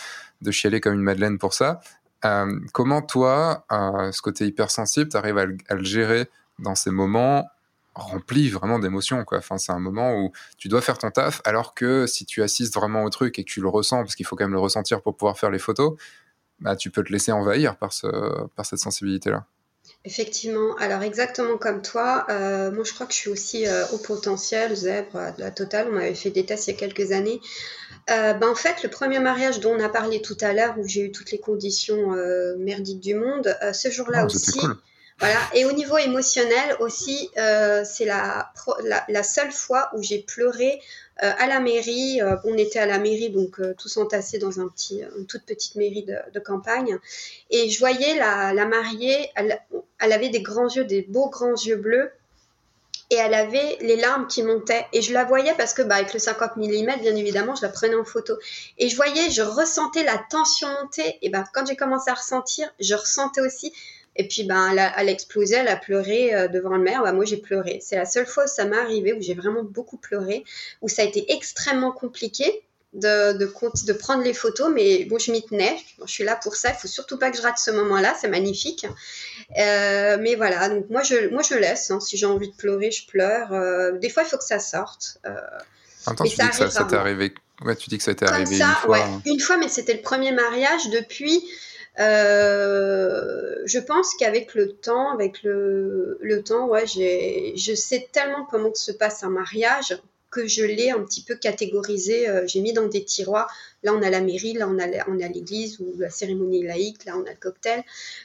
de chialer comme une madeleine pour ça. Euh, comment toi, euh, ce côté hypersensible, tu à, le gérer dans ces moments remplis vraiment d'émotions quoi? Enfin, c'est un moment où tu dois faire ton taf, alors que si tu assistes vraiment au truc et que tu le ressens, parce qu'il faut quand même le ressentir pour pouvoir faire les photos, bah, tu peux te laisser envahir par, ce, par cette sensibilité-là. Effectivement, alors exactement comme toi, euh, moi je crois que je suis aussi euh, au potentiel, zèbre, de la totale, on avait fait des tests il y a quelques années. Euh, ben, en fait, le premier mariage dont on a parlé tout à l'heure, où j'ai eu toutes les conditions merdiques du monde, ce jour-là ah, aussi, voilà. Et au niveau émotionnel aussi, euh, c'est la, la, seule fois où j'ai pleuré euh, à la mairie. Euh, on était à la mairie, donc tous entassés dans un petit, une toute petite mairie de, campagne. Et je voyais la, la mariée, elle, elle, avait des grands yeux, des beaux grands yeux bleus. Et elle avait les larmes qui montaient. Et je la voyais parce que, bah, avec le 50 mm, bien évidemment, je la prenais en photo. Et je voyais, je ressentais la tension monter. Et ben, quand j'ai commencé à ressentir, je ressentais aussi et puis, ben, elle a, elle explosé, elle a pleuré euh, devant le maire. moi, j'ai pleuré. C'est la seule fois où ça m'est arrivé, où j'ai vraiment beaucoup pleuré, où ça a été extrêmement compliqué de, de, de prendre les photos, mais bon, je m'y tenais. je suis là pour ça. Il faut surtout pas que je rate ce moment-là. C'est magnifique. Euh, mais voilà, donc moi, je, moi, je laisse. Hein. Si j'ai envie de pleurer, je pleure. Euh, des fois, il faut que ça sorte. Tu dis que ça, t'est arrivé. Ouais, tu dis que ça t'est arrivé une fois. Ouais, une fois, mais c'était le premier mariage depuis. Euh, je pense qu'avec le temps, avec le, le temps, ouais, je sais tellement comment se passe un mariage que je l'ai un petit peu catégorisé. Euh, j'ai mis dans des tiroirs. Là, on a la mairie, là, on a, on a l'église ou la cérémonie laïque, là, on a le cocktail.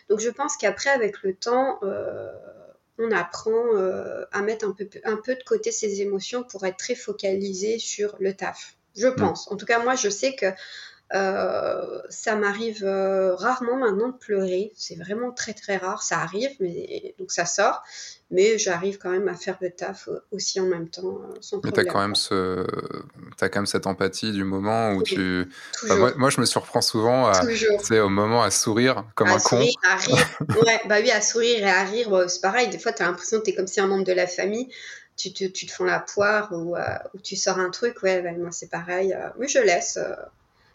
Donc, je pense qu'après, avec le temps, euh, on apprend à mettre un peu, un peu de côté ses émotions pour être très focalisé sur le taf. Je mm. pense. En tout cas, moi, je sais que euh, ça m'arrive euh, rarement maintenant de pleurer. C'est vraiment très très rare. Ça arrive, mais donc ça sort. Mais j'arrive quand même à faire le taf aussi en même temps. Euh, sans mais tu as quand même ce, as quand même cette empathie du moment où tu. moi, je me surprends souvent à, au moment à sourire comme un con. À rire. *laughs* ouais, bah oui, à sourire et à rire, c'est pareil. Des fois, tu as l'impression que tu es comme si un membre de la famille. Tu te, tu te la poire ou, tu sors un truc. Ouais, bah, moi, c'est pareil. mais je laisse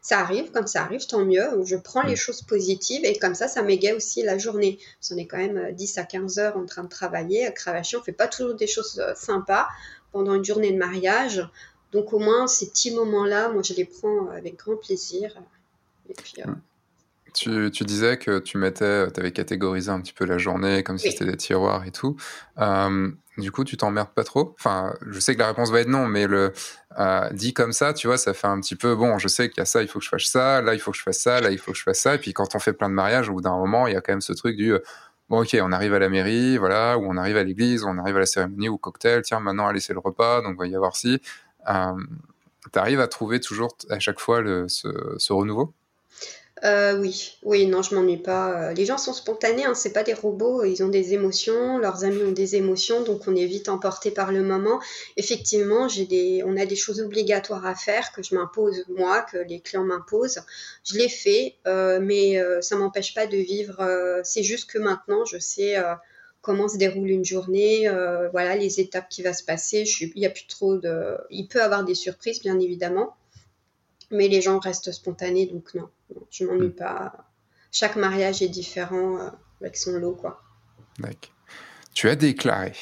ça arrive, quand ça arrive, tant mieux. Je prends les mm. choses positives et comme ça, ça m'égaye aussi la journée. On est quand même 10 euh, à 15 heures en train de travailler. À cravacher, on fait pas toujours des choses euh, sympas pendant une journée de mariage. Donc au moins, ces petits moments-là, moi, je les prends avec grand plaisir. Et puis, euh, mm. Tu, tu, disais que tu mettais, tu avais catégorisé un petit peu la journée comme si c'était des tiroirs et tout. Du coup, tu t'emmerdes pas trop? Enfin, je sais que la réponse va être non, mais le euh, dit comme ça, tu vois, ça fait un petit peu bon. Je sais qu'il y a ça, il faut que je fasse ça. Là, il faut que je fasse ça. Là, il faut que je fasse ça. Et puis, quand on fait plein de mariages, au bout d'un moment, il y a quand même ce truc du euh, bon, ok, on arrive à la mairie, voilà, ou on arrive à l'église, on arrive à la cérémonie ou au cocktail. Tiens, maintenant, allez, c'est le repas, donc va y avoir si. Euh, tu arrives à trouver toujours à chaque fois le, ce renouveau? Euh, oui, oui, non, je m'ennuie pas. Euh, les gens sont spontanés, hein, c'est pas des robots, ils ont des émotions, leurs amis ont des émotions, donc on est vite emporté par le moment. Effectivement, j'ai des, on a des choses obligatoires à faire que je m'impose moi, que les clients m'imposent. Je les fais, euh, mais ça m'empêche pas de vivre. c'est juste que maintenant, je sais comment se déroule une journée, voilà les étapes qui va se passer. il y a plus trop de, il peut avoir des surprises, bien évidemment mais les gens restent spontanés, donc non, je m'ennuie mm. pas. Chaque mariage est différent euh, avec son lot, quoi. D'accord. Tu as déclaré,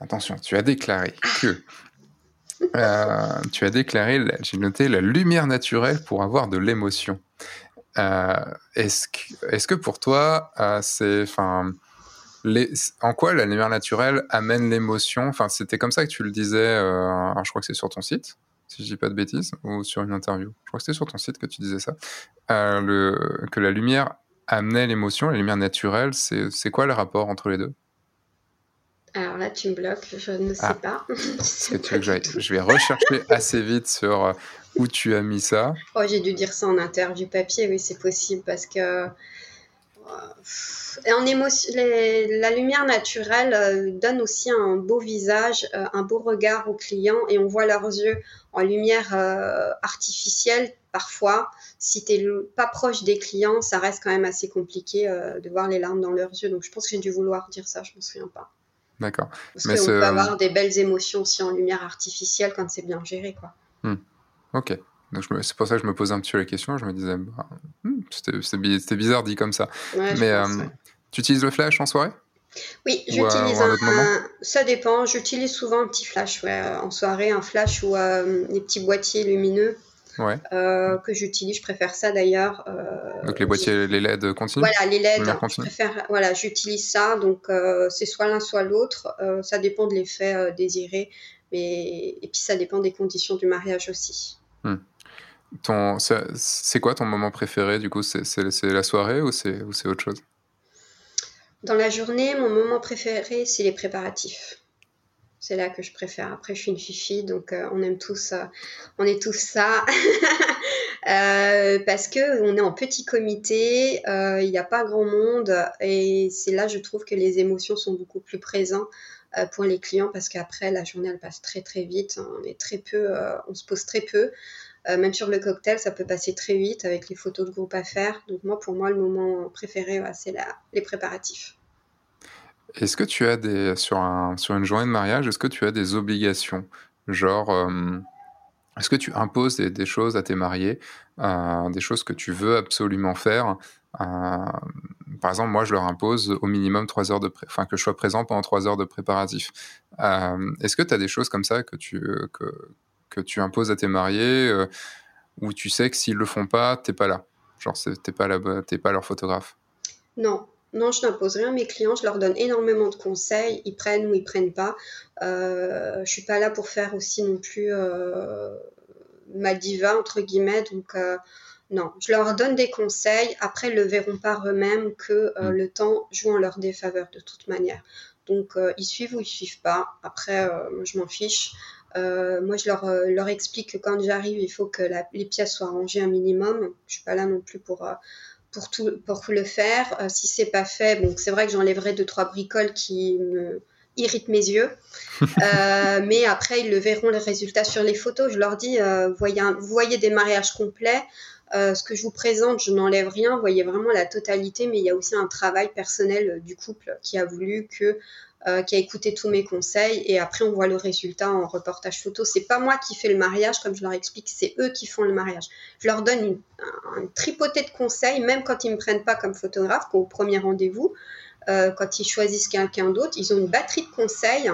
attention, tu as déclaré ah. que euh, tu as déclaré, j'ai noté la lumière naturelle pour avoir de l'émotion. Euh, est-ce que, est que, pour toi, c'est, en quoi la lumière naturelle amène l'émotion? Enfin, c'était comme ça que tu le disais. je crois que c'est sur ton site si je dis pas de bêtises, ou sur une interview. Je crois que c'était sur ton site que tu disais ça. Euh, le, que la lumière amenait l'émotion, la lumière naturelle, c'est quoi le rapport entre les deux? Alors là, tu me bloques, je ne sais ah. pas. que tu veux que je vais rechercher assez vite sur euh, où tu as mis ça. Oh, j'ai dû dire ça en interview papier, oui, c'est possible parce que euh, en émotion, la lumière naturelle euh, donne aussi un beau visage, un beau regard aux clients et on voit leurs yeux en lumière artificielle. Parfois, si tu n'es pas proche des clients, ça reste quand même assez compliqué de voir les larmes dans leurs yeux. Donc je pense que j'ai dû vouloir dire ça, je ne me souviens pas. D'accord. Parce qu'on peut avoir des belles émotions aussi en lumière artificielle quand c'est bien géré. Quoi. Hmm. Ok. C'est pour ça que je me posais un petit peu la question. Je me disais, bah, hmm, c'était bizarre dit comme ça. Mais euh, tu utilises le flash en soirée? Oui, j'utilise un, Ça dépend. J'utilise souvent un petit flash en soirée, un flash ou euh, des petits boîtiers lumineux euh, que j'utilise. Je préfère ça d'ailleurs. Euh, donc les boîtiers, les LED continus? Voilà, les LED, je préfère, voilà, j'utilise ça. Donc euh, c'est soit l'un, soit l'autre. ça dépend de l'effet désiré. Mais... Et puis ça dépend des conditions du mariage aussi. Hmm. Ton... C'est quoi ton moment préféré du coup? C'est la soirée ou c'est autre chose? Dans la journée, mon moment préféré, c'est les préparatifs. C'est là que je préfère. Après, je suis une fifi, donc euh, on aime tous, euh, on est tous ça. *laughs* Euh, parce que on est en petit comité, il n'y a pas grand monde, et c'est là, je trouve que les émotions sont beaucoup plus présentes pour les clients, parce qu'après, la journée, elle passe très très vite. On est très peu, on se pose très peu. Même sur le cocktail, ça peut passer très vite avec les photos de groupe à faire. Donc moi, pour moi, le moment préféré, c'est les préparatifs. Est-ce que tu as des sur un sur une journée de mariage, est-ce que tu as des obligations? Genre, euh, est-ce que tu imposes des choses à tes mariés, euh, des choses que tu veux absolument faire? Euh, par exemple, moi, je leur impose au minimum trois heures de enfin, que je sois présent pendant trois heures de préparatifs. est-ce que tu as des choses comme ça que tu, que que tu imposes à tes mariés, où tu sais que s'ils le font pas, tu pas là? Genre, tu es pas là pas leur photographe? Non. Non, je n'impose rien à mes clients, je leur donne énormément de conseils, ils prennent ou ils prennent pas. Euh, je suis pas là pour faire aussi non plus euh, ma diva entre guillemets, donc euh, non, je leur donne des conseils. Après, ils le verront par eux-mêmes que euh, mm. le temps joue en leur défaveur de toute manière. Donc ils suivent ou ils suivent pas. Après, moi je m'en fiche. Moi, je leur, leur explique que quand j'arrive, il faut que les pièces soient rangées un minimum. Je suis pas là non plus pour pour tout pour le faire. Euh, si c'est pas fait, bon, c'est vrai que j'enlèverai deux trois bricoles qui me irritent mes yeux, *laughs* euh, mais après ils le verront les résultats sur les photos. Je leur dis, euh, voyez vous voyez des mariages complets. ce que je vous présente, je n'enlève rien. Vous voyez vraiment la totalité, mais il y a aussi un travail personnel du couple qui a voulu que euh, qui a écouté tous mes conseils et après on voit le résultat en reportage photo. C'est pas moi qui fais le mariage, comme je leur explique, c'est eux qui font le mariage. Je leur donne une, un, tripoté de conseils, même quand ils me prennent pas comme photographe, au premier rendez-vous, euh, quand ils choisissent quelqu'un d'autre, ils ont une batterie de conseils.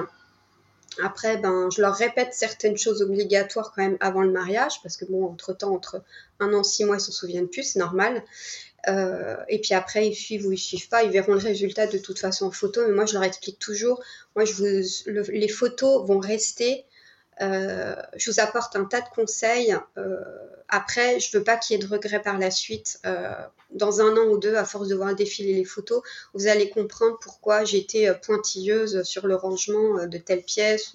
Après, ben, je leur répète certaines choses obligatoires quand même avant le mariage, parce que bon, entre temps, entre un an, six mois, ils s'en souviennent plus, c'est normal. Euh, et puis après, ils suivent ou ils suivent pas, ils verront le résultat de toute façon en photo. Mais moi, je leur explique toujours, moi, je vous, les photos vont rester. Euh, je vous apporte un tas de conseils. Euh, après, je veux pas qu'il y ait de regrets par la suite. dans un an ou deux, à force de voir défiler les photos, vous allez comprendre pourquoi j'étais pointilleuse sur le rangement de telle pièce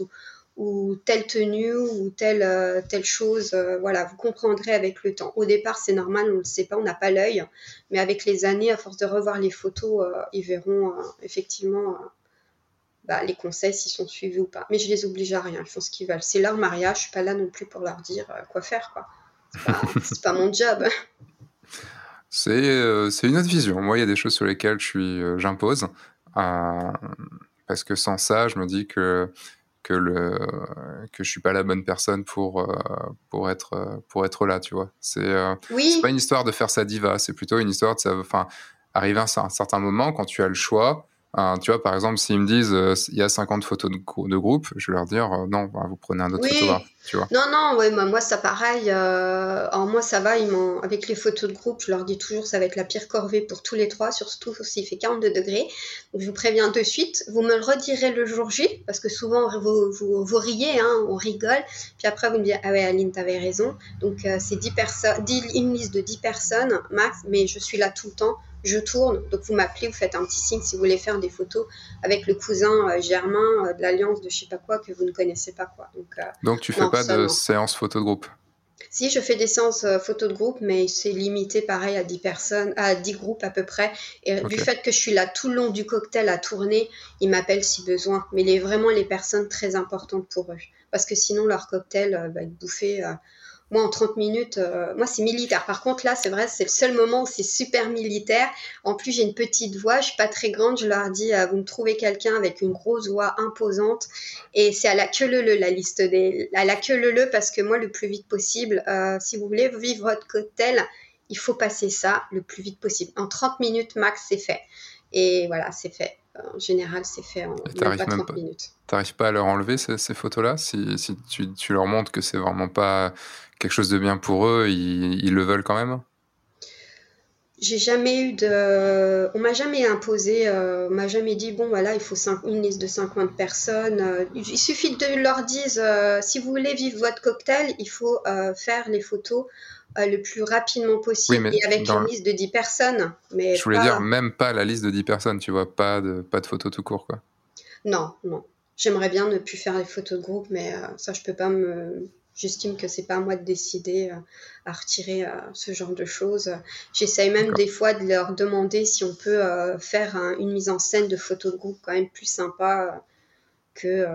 ou, telle tenue ou telle, euh, chose. Euh, voilà, vous comprendrez avec le temps. Au départ, c'est normal, on ne le sait pas, on n'a pas l'œil. Mais avec les années, à force de revoir les photos, euh, ils verront effectivement bah, les conseils s'ils sont suivis ou pas. Mais je les oblige à rien, ils font ce qu'ils veulent. C'est leur mariage, je suis pas là non plus pour leur dire quoi faire. quoi. C'est pas, *laughs* pas mon job. C'est une autre vision. Moi, il y a des choses sur lesquelles j'impose. parce que sans ça, je me dis que que le que je suis pas la bonne personne pour euh, pour être pour être là tu vois c'est euh, c'est pas une histoire de faire sa diva c'est plutôt une histoire de enfin arriver à un certain moment quand tu as le choix Hein, tu vois, par exemple, s'ils me disent euh, il y a 50 photos de, de groupe, je vais leur dire euh, non, bah, vous prenez un autre photographe. Tu vois. Non, non, ouais, moi, ça pareil. Euh, alors moi, ça va, ils avec les photos de groupe, je leur dis toujours ça va être la pire corvée pour tous les trois, surtout s'il fait 42 degrés. Donc je vous préviens de suite. Vous me le redirez le jour J, parce que souvent vous, vous, riez, hein, on rigole. Puis après, vous me dites ah ouais, Aline, t'avais raison. Donc c'est 10 personnes, une liste de 10 personnes max, mais je suis là tout le temps je tourne. Donc vous m'appelez, vous faites un petit signe si vous voulez faire des photos avec le cousin euh, Germain de l'alliance de je sais pas quoi que vous ne connaissez pas quoi. Donc, Donc tu fais pas de séance photo de groupe? Si, je fais des séances photos de groupe, mais c'est limité pareil à 10 personnes, à 10 groupes à peu près. Et du fait que je suis là tout le long du cocktail à tourner, ils m'appellent si besoin. Mais les, vraiment les personnes très importantes pour eux. Parce que sinon, leur cocktail va être bouffé moi, en 30 minutes, euh, moi, c'est militaire. Par contre, là, c'est vrai, c'est le seul moment où c'est super militaire. En plus, j'ai une petite voix, je suis pas très grande. Je leur dis, euh, vous me trouvez quelqu'un avec une grosse voix imposante. Et c'est à la queue le la liste des. À la queue le parce que moi, le plus vite possible, euh, si vous voulez vivre votre cocktail, il faut passer ça le plus vite possible. En 30 minutes max, c'est fait. Et voilà, c'est fait. En général, c'est fait en même pas 30 minutes. T'arrives pas à leur enlever ces, photos-là? Si, si tu, tu, leur montres que c'est vraiment pas quelque chose de bien pour eux, ils, le veulent quand même? J'ai jamais eu de. On m'a jamais imposé, euh, on m'a jamais dit, bon, voilà, il faut une liste de 50 personnes. Euh, il suffit de leur dire, euh, si vous voulez vivre votre cocktail, il faut faire les photos le plus rapidement possible et avec une liste de 10 personnes. Mais Je voulais dire, même pas la liste de 10 personnes, tu vois, pas de, pas de photos tout court, quoi. Non, non. J'aimerais bien ne plus faire les photos de groupe, mais ça, je peux pas me J'estime que c'est pas à moi de décider euh, à retirer euh, ce genre de choses. J'essaye même des fois de leur demander si on peut euh, faire une mise en scène de photos de groupe quand même plus sympa que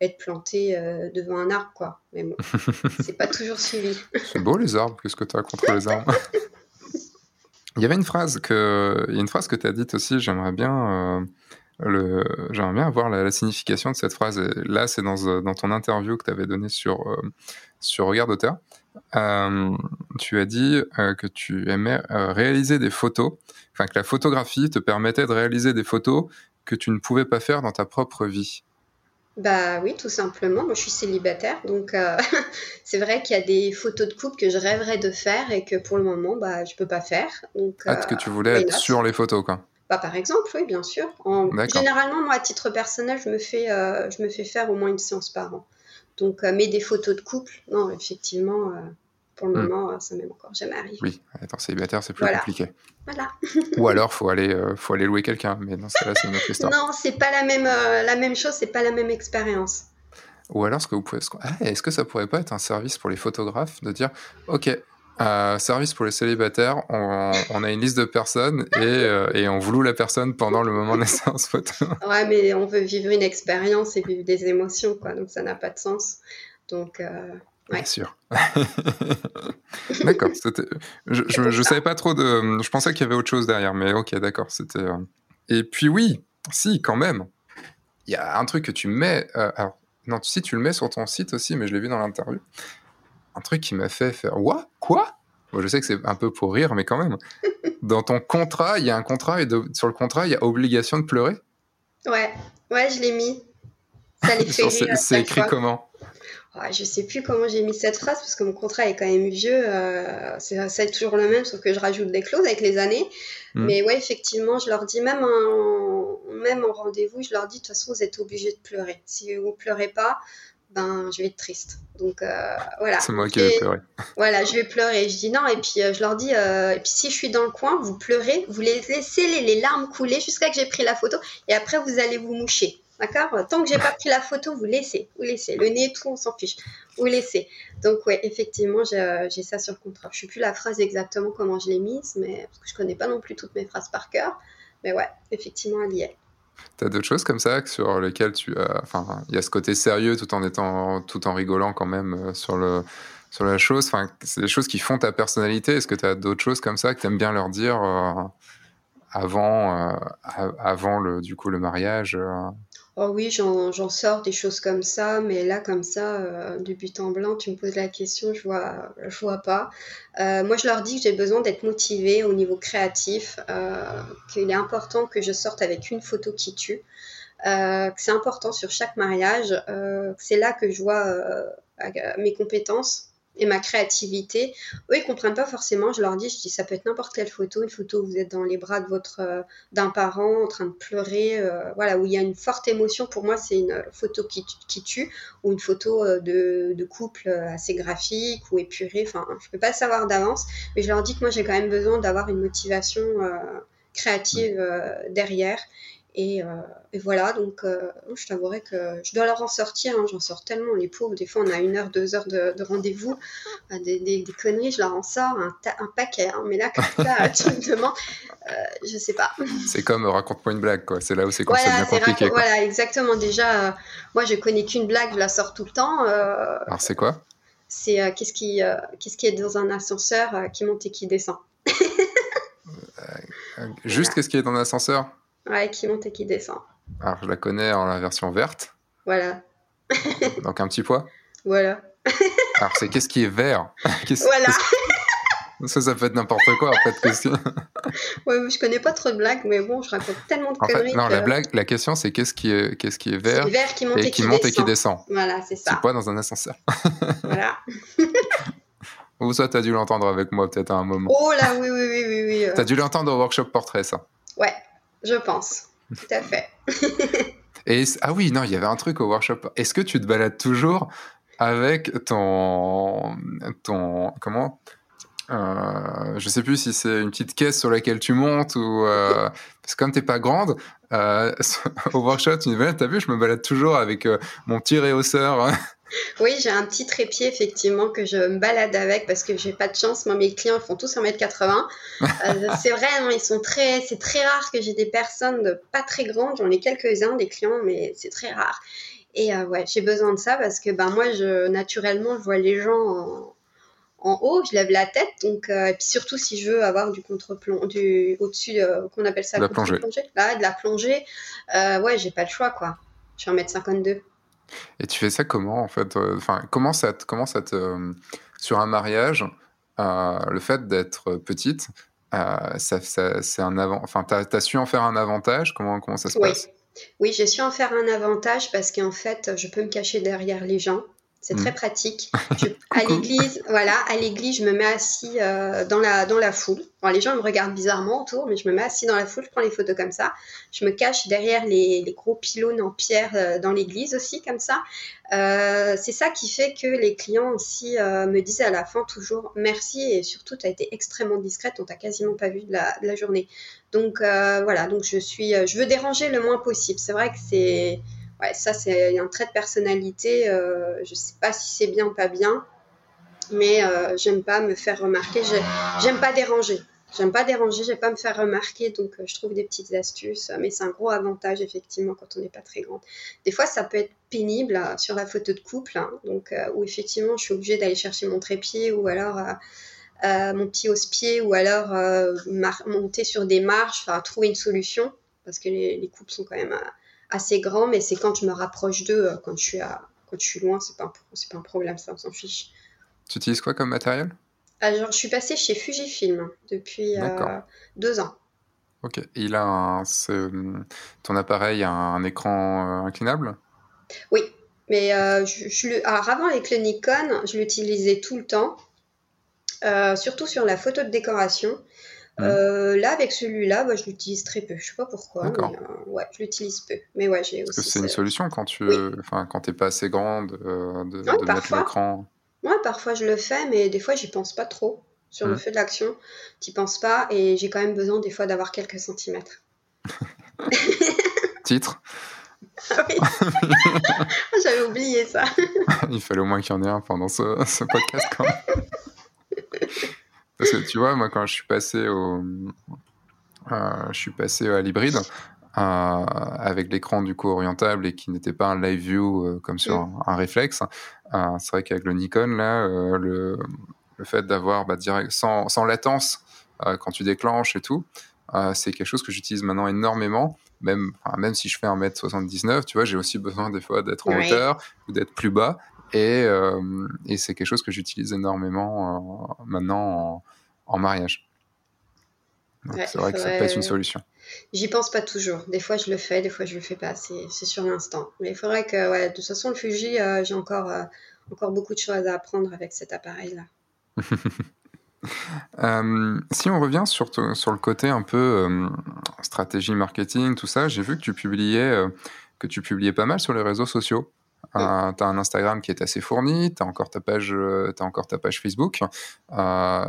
être planté devant un arbre, quoi. Mais bon, *laughs* c'est pas toujours suivi. c'est beau les arbres. Qu'est-ce que tu as contre les arbres? *laughs* Il y avait une phrase que, il y a une phrase que tu as dite aussi. J'aimerais bien J'aimerais bien avoir la, signification de cette phrase. là, c'est dans, euh, dans, ton interview que tu avais donné sur, euh, sur Regard d'Auteur. Euh, tu as dit que tu aimais réaliser des photos, enfin que la photographie te permettait de réaliser des photos que tu ne pouvais pas faire dans ta propre vie. Bah oui, tout simplement. Moi, je suis célibataire, donc *laughs* c'est vrai qu'il y a des photos de couple que je rêverais de faire et que pour le moment, bah, je peux pas faire. Donc, ah, que tu voulais être sur les photos, quoi. Bah, par exemple, oui, bien sûr. Généralement, moi, à titre personnel, je me, fais, euh, je me fais faire au moins une séance par an. Donc, euh, mais des photos de couple, non, effectivement, euh, pour le hmm. moment, ça m'est encore jamais arrivé. Oui, étant célibataire, c'est plus compliqué. Voilà. Ou alors, faut aller, faut aller louer quelqu'un, mais dans ce cas-là, c'est une autre histoire. non, c'est pas la même, la même chose, c'est pas la même expérience. Ou alors, ce que vous pouvez, ah, est-ce que ça pourrait pas être un service pour les photographes de dire, ok, euh, service pour les célibataires, on, a une liste de personnes et, euh, et, on vous la personne pendant le moment de la séance photo. *laughs* Ouais, mais on veut vivre une expérience et vivre des émotions, quoi, donc ça n'a pas de sens. Donc, euh, ouais. Bien sûr. *laughs* d'accord. Je, je, savais pas trop de. Je pensais qu'il y avait autre chose derrière, mais ok, d'accord. C'était. Euh, et puis oui, si, quand même. Il y a un truc que tu mets. alors, non, si tu le mets sur ton site aussi, mais je l'ai vu dans l'interview un truc qui m'a fait faire What? Quoi? Je sais que c'est un peu pour rire, mais quand même. *laughs* Dans ton contrat, il y a un contrat et sur le contrat, il y a obligation de pleurer? Ouais, ouais, je l'ai mis. Ça *laughs* les fait C'est écrit comment? Ouais, Je sais plus comment j'ai mis cette phrase parce que mon contrat est quand même vieux. Euh, c'est toujours le même, sauf que je rajoute des clauses avec les années. Hmm. Mais ouais, effectivement, je leur dis, même en, même en rendez-vous, je leur dis, de toute façon, vous êtes obligés de pleurer. Si vous pleurez pas, ben je vais être triste. Donc euh, voilà. C'est moi qui vais pleurer. *laughs* Voilà, je vais pleurer. Je dis non et puis euh, je leur dis euh, et puis si je suis dans le coin, vous pleurez, vous laissez les, larmes couler jusqu'à que j'ai pris la photo et après vous allez vous moucher. D'accord? Tant que j'ai pas pris la photo, vous laissez, vous laissez. Le nez, tout, on s'en fiche. Vous laissez. Donc ouais, effectivement, j'ai ça sur le contrat. Je sais plus la phrase exactement comment je l'ai mise, mais parce que je connais pas non plus toutes mes phrases par cœur. Mais ouais, effectivement, elle y est. T'as d'autres choses comme ça sur lesquelles tu as. Enfin, il y a ce côté sérieux tout en étant, tout en rigolant quand même euh, sur le sur la chose. Enfin, c'est des choses qui font ta personnalité. Est-ce que tu as d'autres choses comme ça que tu aimes bien leur dire euh, avant, euh, avant le, du coup, le mariage Oh oui, j'en sors des choses comme ça, mais là, comme ça, euh, du but en blanc, tu me poses la question, je vois, je vois pas. Euh, moi, je leur dis que j'ai besoin d'être motivée au niveau créatif, euh, qu'il est important que je sorte avec une photo qui tue, que c'est important sur chaque mariage, c'est là que je vois mes compétences et ma créativité. Eux, ils comprennent pas forcément. Je leur dis, je dis, ça peut être n'importe quelle photo, une photo où vous êtes dans les bras de votre euh, d'un parent en train de pleurer, euh, voilà, où il y a une forte émotion. Pour moi, c'est une photo qui, qui, tue ou une photo euh, de, de, couple assez graphique ou épurée. Enfin, je peux pas savoir d'avance, mais je leur dis que moi, j'ai quand même besoin d'avoir une motivation créative derrière. Et, voilà, donc je t'avouerai que je dois leur en sortir. Hein. J'en sors tellement, les pauvres. Des fois, on a une heure, deux heures de, rendez-vous. Des, des, conneries, je leur en sors un, un paquet. Hein. Mais là, comme ça, *laughs* tu me demandes, je sais pas. C'est comme raconte-moi une blague, quoi. C'est là où c'est voilà, bien compliqué. Voilà, exactement. Déjà, moi, je connais qu'une blague, je la sors tout le temps. Alors, c'est quoi? C'est euh, qu'est-ce qui, euh, qu'est-ce qui est dans un ascenseur euh, qui monte et qui descend? Juste qu'est-ce qui est dans un ascenseur Ouais, qui monte et qui descend. Alors, je la connais en la version verte. Voilà. *laughs* Donc, un petit poids Voilà. Alors, c'est qu'est-ce qui est vert? *laughs* Voilà. Ça, ça peut être n'importe quoi, en fait. Que... *laughs* ouais, je connais pas trop de blagues, mais bon, je raconte tellement de conneries. non, la, blague, la question, c'est qu'est-ce qui est, qu'est-ce qui est vert, vert qui monte et, qui, monte descend. et qui descend. Voilà, c'est ça. C'est quoi dans un ascenseur Voilà. Ou ça, tu as dû l'entendre avec moi peut-être à un moment. Oh là, oui, oui, oui, oui. oui euh. Tu as dû l'entendre au workshop portrait, ça Ouais, je pense. Tout à fait. *laughs* et, ah oui, non, il y avait un truc au workshop. Est-ce que tu te balades toujours avec ton. ton comment euh, je sais plus si c'est une petite caisse sur laquelle tu montes ou euh, parce que comme t'es pas grande euh, *laughs* au workshop tu as vu je me balade toujours avec euh, mon petit réhausseur oui j'ai un petit trépied effectivement que je me balade avec parce que j'ai pas de chance moi mes clients font tous 1m80 euh, *laughs* c'est vrai non, ils sont très c'est très rare que j'ai des personnes de pas très grandes j'en ai quelques uns des clients mais c'est très rare et ouais j'ai besoin de ça parce que ben moi je naturellement je vois les gens en en haut, je lève la tête, donc euh, et puis surtout si je veux avoir du contre-plongée, du au-dessus, euh, qu'on appelle ça la plongée. Là, de la plongée, euh, ouais, j'ai pas le choix quoi. Je suis en mètre 52. Et tu fais ça comment en fait Enfin, comment ça, te, comment ça te, sur un mariage, le fait d'être petite, ça, ça c'est un avant. Enfin, t'as as su en faire un avantage? Comment comment ça se passe? Oui, j'ai su en faire un avantage parce qu'en fait, je peux me cacher derrière les gens. C'est très mm. pratique. *laughs* à l'église, voilà, à l'église, je me mets assis euh, dans la dans la foule. les gens me regardent bizarrement autour, mais je me mets assis dans la foule, je prends les photos comme ça. Je me cache derrière les, les gros pylônes en pierre euh, dans l'église aussi, comme ça. Euh, c'est ça qui fait que les clients aussi me disent à la fin toujours merci et surtout tu as été extrêmement discrète, on t'a quasiment pas vu de la, de la journée. Donc voilà, donc je suis, je veux déranger le moins possible. C'est vrai que c'est ouais, ça c'est un trait de personnalité. Euh, je sais pas si c'est bien ou pas bien, mais euh, j'aime pas me faire remarquer. J'aime pas déranger. J'aime pas déranger, j'aime pas me faire remarquer, donc euh, je trouve des petites astuces. Mais c'est un gros avantage effectivement quand on n'est pas très grande. Des fois, ça peut être pénible sur la photo de couple, hein, donc où effectivement je suis obligée d'aller chercher mon trépied ou alors mon petit hausse-pied ou alors monter sur des marches, enfin trouver une solution parce que les, les couples sont quand même assez grand, mais c'est quand je me rapproche d'eux, euh, quand je suis, à, quand je suis loin, c'est pas, c'est pas un problème, ça, on s'en fiche. Tu utilises quoi comme matériel? Alors, je suis passée chez Fujifilm depuis euh, deux ans. Ok. Il a un, ton appareil a un écran euh, inclinable? Oui, mais je, je, alors avant avec le Nikon, je l'utilisais tout le temps, surtout sur la photo de décoration. Euh, là, avec celui-là, bah, je l'utilise très peu. Je sais pas pourquoi, mais euh, ouais, je l'utilise peu. Mais ouais, j'ai aussi. c'est une solution quand tu, enfin, quand t'es pas assez grande euh, de, de mettre l'écran. Ouais, parfois je le fais, mais des fois j'y pense pas trop sur le mmh. fait de l'action. T'y penses pas, et j'ai quand même besoin des fois d'avoir quelques centimètres. *laughs* Titre? Ah oui. *laughs* J'avais oublié ça. Il fallait au moins qu'il y en ait un pendant ce, ce podcast quand même. *laughs* Parce que tu vois, moi, quand je suis passé au, euh, je suis passé à l'hybride, euh, avec l'écran du coup orientable et qui n'était pas un live view euh, comme sur mm. un, réflexe, c'est vrai qu'avec le Nikon, là, le, le, fait d'avoir bah, direct, sans, sans latence quand tu déclenches et tout, c'est quelque chose que j'utilise maintenant énormément. Même, même si je fais 1m79, tu vois, j'ai aussi besoin des fois d'être en hauteur ou d'être plus bas. Et, euh, et c'est quelque chose que j'utilise énormément euh, maintenant en, mariage. c'est vrai que ça peut être une solution. J'y pense pas toujours. Des fois, je le fais, des fois, je le fais pas. C'est sur l'instant. Mais il faudrait que, ouais, de toute façon, le Fuji, euh, j'ai encore, encore beaucoup de choses à apprendre avec cet appareil-là. *laughs* si on revient sur, sur le côté un peu stratégie marketing, tout ça, j'ai vu que tu publiais, que tu publiais pas mal sur les réseaux sociaux. Euh, tu as un Instagram qui est assez fourni, tu as encore ta page, euh, as encore ta page Facebook. Euh,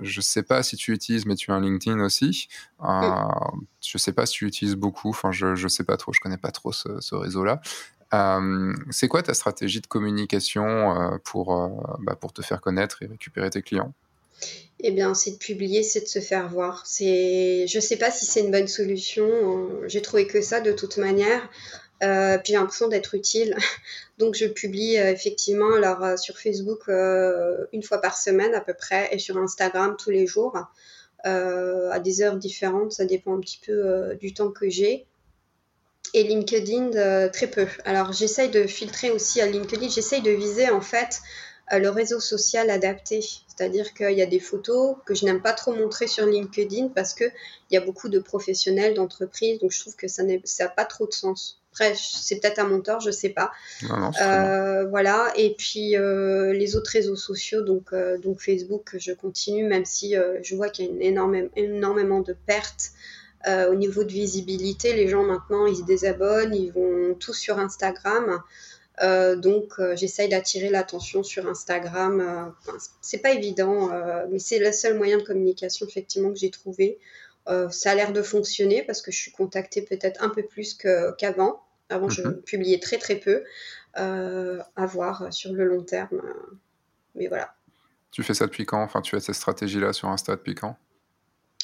je sais pas si tu utilises, mais tu as un LinkedIn aussi. Euh, Je sais pas si tu utilises beaucoup. Enfin, je, je sais pas trop. Je connais pas trop ce, ce réseau-là. Euh, c'est quoi ta stratégie de communication pour, bah, pour te faire connaître et récupérer tes clients? Eh bien, c'est de publier, c'est de se faire voir. C'est, je sais pas si c'est une bonne solution. J'ai trouvé que ça de toute manière. Euh, puis j'ai l'impression d'être utile. *laughs* Donc je publie euh, effectivement alors, euh, sur Facebook une fois par semaine à peu près et sur Instagram tous les jours à des heures différentes. Ça dépend un petit peu du temps que j'ai. Et LinkedIn, très peu. Alors j'essaye de filtrer aussi à LinkedIn. J'essaye de viser en fait le réseau social adapté. C'est-à-dire qu'il y a des photos que je n'aime pas trop montrer sur LinkedIn parce qu'il y a beaucoup de professionnels, d'entreprises. Donc je trouve que ça n'a pas trop de sens. Après, c'est peut-être un monteur, je sais pas. euh, voilà. Et puis euh, les autres réseaux sociaux, donc, euh, donc Facebook, je continue, même si je vois qu'il y a une énorme, énormément de pertes au niveau de visibilité. Les gens maintenant, ils se désabonnent, ils vont tous sur Instagram. donc j'essaye d'attirer l'attention sur Instagram. Enfin, c'est pas évident, mais c'est le seul moyen de communication effectivement que j'ai trouvé. Euh, ça a l'air de fonctionner parce que je suis contactée peut-être un peu plus qu'avant. Avant, je mhm. publiais très très peu. Euh, à voir sur le long terme. Mais voilà. Tu fais ça depuis quand? Enfin, tu as cette stratégie-là sur Insta depuis quand?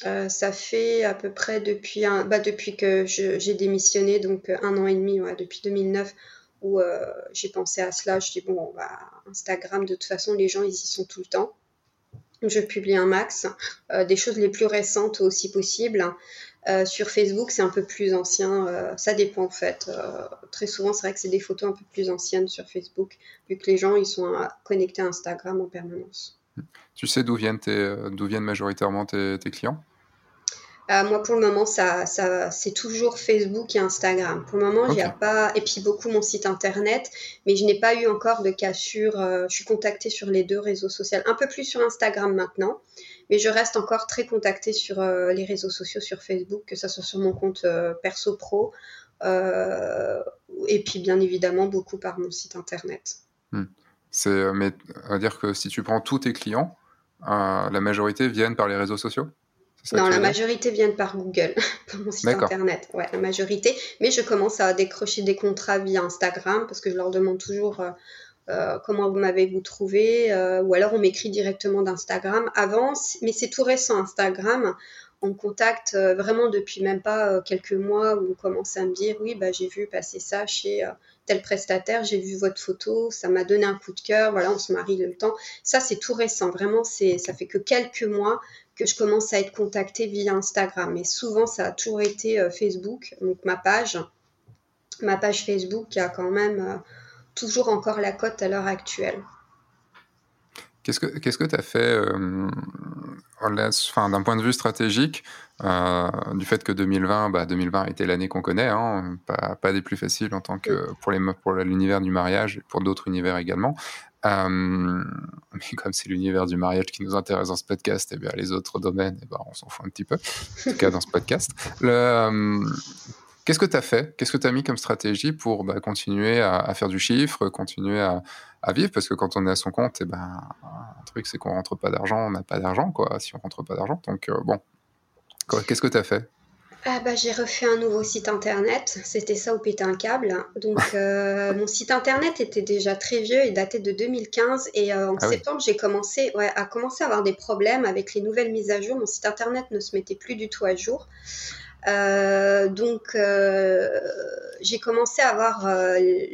Euh, ça fait à peu près depuis, un, bah, depuis que j'ai démissionné, donc un an et demi, ouais, depuis 2009, où j'ai pensé à cela. Je dis, bon, bah, Instagram, de toute façon, les gens, ils y sont tout le temps je publie un max, euh, des choses les plus récentes aussi possible. Euh, sur Facebook, c'est un peu plus ancien, euh, ça dépend en fait. très souvent, c'est vrai que c'est des photos un peu plus anciennes sur Facebook, vu que les gens ils sont connectés à Instagram en permanence. Tu sais d'où viennent, viennent majoritairement tes clients? Euh, moi, pour le moment, ça, ça, c'est toujours Facebook et Instagram. Pour le moment, okay. a pas. Et puis beaucoup mon site internet, mais je n'ai pas eu encore de cas sur. Euh, je suis contactée sur les deux réseaux sociaux, un peu plus sur Instagram maintenant, mais je reste encore très contactée sur euh, les réseaux sociaux, sur Facebook, que ça soit sur mon compte perso pro, et puis bien évidemment beaucoup par mon site internet. Hmm. C'est, mais va dire que si tu prends tous tes clients, la majorité viennent par les réseaux sociaux? Non, la majorité viennent par Google, *laughs* par mon site internet. Ouais, la majorité. Mais je commence à décrocher des contrats via Instagram parce que je leur demande toujours euh, euh, comment vous m'avez-vous trouvé euh, ou alors on m'écrit directement d'Instagram. Avant, mais c'est tout récent Instagram. On me contacte vraiment depuis même pas quelques mois où on commence à me dire oui, bah, j'ai vu passer ça chez tel prestataire, j'ai vu votre photo, ça m'a donné un coup de cœur, voilà, on se marie le temps. Ça, c'est tout récent, vraiment, c'est, ça fait que quelques mois que je commence à être contactée via Instagram. Mais souvent, ça a toujours été euh, Facebook, donc ma page, ma page Facebook qui a quand même euh, toujours encore la cote à l'heure actuelle. Qu'est-ce que tu as fait euh, d'un point de vue stratégique du fait que 2020, bah, 2020 était l'année qu'on connaît, hein, pas, pas, des plus faciles en tant que pour les pour l'univers du mariage et pour d'autres univers également. Euh, mais *laughs* comme c'est l'univers du mariage qui nous intéresse dans ce podcast, et eh bien les autres domaines, eh ben, on s'en fout un petit peu, en tout cas dans ce podcast. Euh, Qu'est-ce que tu as fait? Qu'est-ce que tu as mis comme stratégie pour bah, continuer à, faire du chiffre, continuer à, vivre? Parce que quand on est à son compte, et eh ben, un truc, c'est qu'on rentre pas d'argent, on n'a pas d'argent, quoi, si on rentre pas d'argent. Donc, euh, bon, qu'est-ce que tu as fait? Ah bah, j'ai refait un nouveau site internet, c'était ça ou péter un câble. Donc *laughs* euh, mon site internet était déjà très vieux et datait de 2015 et euh, en ah septembre j'ai commencé ouais, à commencer à avoir des problèmes avec les nouvelles mises à jour. Mon site internet ne se mettait plus du tout à jour. Euh, donc j'ai commencé à avoir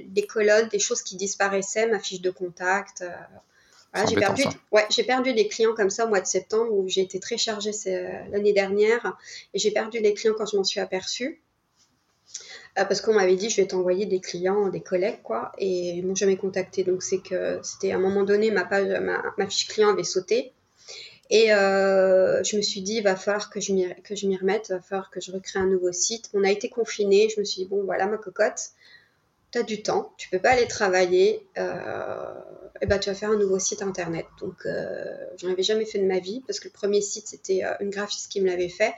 des colonnes, des choses qui disparaissaient, ma fiche de contact. Euh, j'ai perdu, ouais, j'ai perdu des clients comme ça au mois de septembre où j'ai été très chargée l'année dernière et j'ai perdu des clients quand je m'en suis aperçue. Euh, parce qu'on m'avait dit je vais t'envoyer des clients, des collègues quoi, et ils m'ont jamais contacté. Donc c'est que c'était à un moment donné ma page, ma, ma fiche client avait sauté. Et euh, je me suis dit, il va falloir que je m'y remette, il va falloir que je recrée un nouveau site. On a été confinés, je me suis dit, bon voilà ma cocotte, tu as du temps, tu peux pas aller travailler, euh, et ben, tu vas faire un nouveau site internet. Donc, euh, j'en avais jamais fait de ma vie parce que le premier site, c'était euh, une graphiste qui me l'avait fait.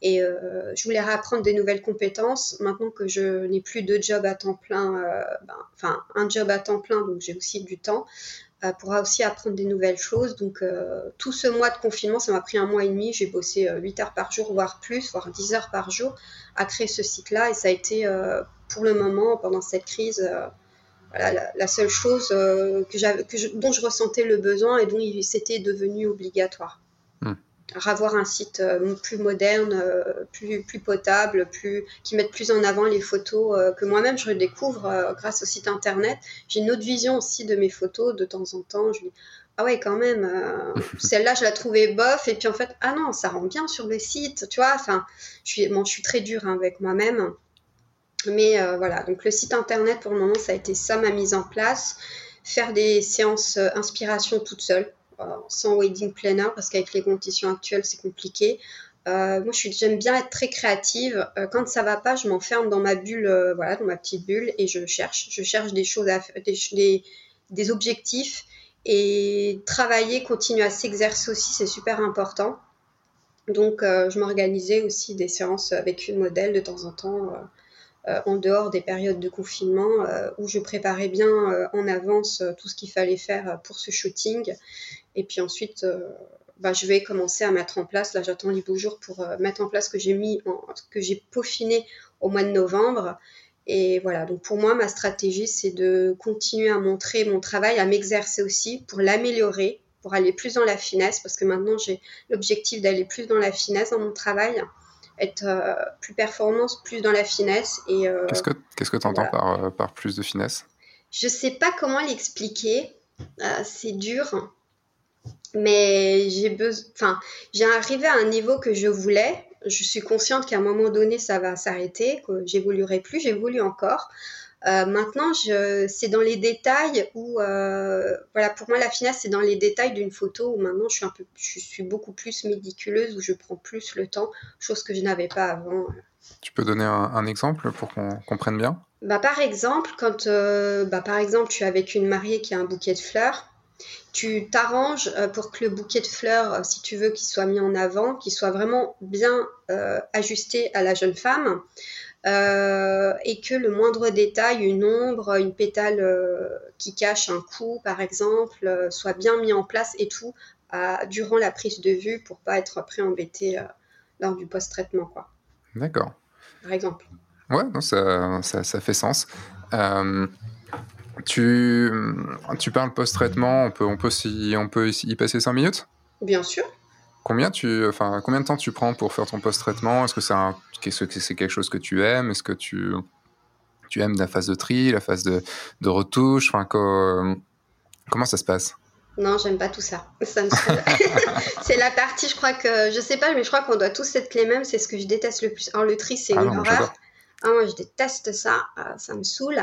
Et euh, je voulais réapprendre des nouvelles compétences. Maintenant que je n'ai plus de job à temps plein, euh, ben, enfin un job à temps plein, donc j'ai aussi du temps, euh, pour aussi apprendre des nouvelles choses. Donc tout ce mois de confinement, ça m'a pris un mois et demi. J'ai bossé 8 heures par jour, voire plus, voire 10 heures par jour à créer ce site-là. Et ça a été pour le moment, pendant cette crise, voilà, la, seule chose que que dont je ressentais le besoin et dont c'était devenu obligatoire avoir un site euh, plus moderne, euh, plus, plus potable, plus, qui mette plus en avant les photos euh, que moi-même je redécouvre grâce au site internet. J'ai une autre vision aussi de mes photos de temps en temps. Je dis, ah ouais, quand même, *laughs* celle-là je la trouvais bof, et puis en fait, ah non, ça rend bien sur le site, tu vois. Enfin, je suis, bon, je suis très dure hein, avec moi-même. Mais voilà, donc le site internet pour le moment, ça a été ça ma mise en place. Faire des séances inspiration toute seule sans wedding planner parce qu'avec les conditions actuelles, c'est compliqué. Euh, moi, j'aime bien être très créative. Euh, quand ça va pas, je m'enferme dans ma bulle, euh, voilà, dans ma petite bulle, et je cherche. Je cherche des choses, à, des, des, objectifs, et travailler, continuer à s'exercer aussi, c'est super important. Donc, je m'organisais aussi des séances avec une modèle de temps en temps euh, en dehors des périodes de confinement euh, où je préparais bien euh, en avance tout ce qu'il fallait faire pour ce shooting. Et puis ensuite, bah, je vais commencer à mettre en place. Là, j'attends les beaux jours pour mettre en place ce que j'ai mis, que j'ai peaufiné au mois de novembre. Et voilà, donc pour moi, ma stratégie, c'est de continuer à montrer mon travail, à m'exercer aussi pour l'améliorer, pour aller plus dans la finesse, parce que maintenant, j'ai l'objectif d'aller plus dans la finesse dans mon travail être euh, plus performance, plus dans la finesse. Et euh, qu'est-ce que qu'est-ce que tu entends par, euh, par plus de finesse? Je sais pas comment l'expliquer. c'est dur, mais j'ai besoin. Enfin, j'ai arrivé à un niveau que je voulais. Je suis consciente qu'à un moment donné, ça va s'arrêter, que j'évoluerai plus, j'évolue encore. Euh, maintenant, c'est dans les détails où, euh, voilà, pour moi, la finesse, c'est dans les détails d'une photo où maintenant, je suis un peu, je suis beaucoup plus médiculeuse, où je prends plus le temps, chose que je n'avais pas avant. Tu peux donner un, exemple pour qu'on comprenne bien? Bah, Par exemple, quand euh, bah, par exemple, tu es avec une mariée qui a un bouquet de fleurs, tu t'arranges pour que le bouquet de fleurs, si tu veux qu'il soit mis en avant, qu'il soit vraiment bien ajusté à la jeune femme. Euh, et que le moindre détail, une ombre, une pétale euh, qui cache un cou, par exemple, euh, soit bien mis en place et tout durant la prise de vue pour pas être après embêté lors du post-traitement, quoi. D'accord. Par exemple. Ouais, non, ça, ça, ça, fait sens. tu, tu parles post-traitement, on peut, on, peut y, on peut y passer 5 minutes? Bien sûr. Combien, tu, enfin, combien de temps tu prends pour faire ton post-traitement? Est-ce que c'est un, quelque chose que tu aimes? Est-ce que tu, tu aimes la phase de tri, la phase de, de retouche? Enfin, Comment ça se passe? Non, j'aime pas tout ça. ça *laughs* c'est la partie, je crois que, je sais pas, mais je crois qu'on doit tous être les mêmes. C'est ce que je déteste le plus. Alors, le tri, c'est ah une horreur. Ah, moi, je déteste ça. Ah, ça me saoule.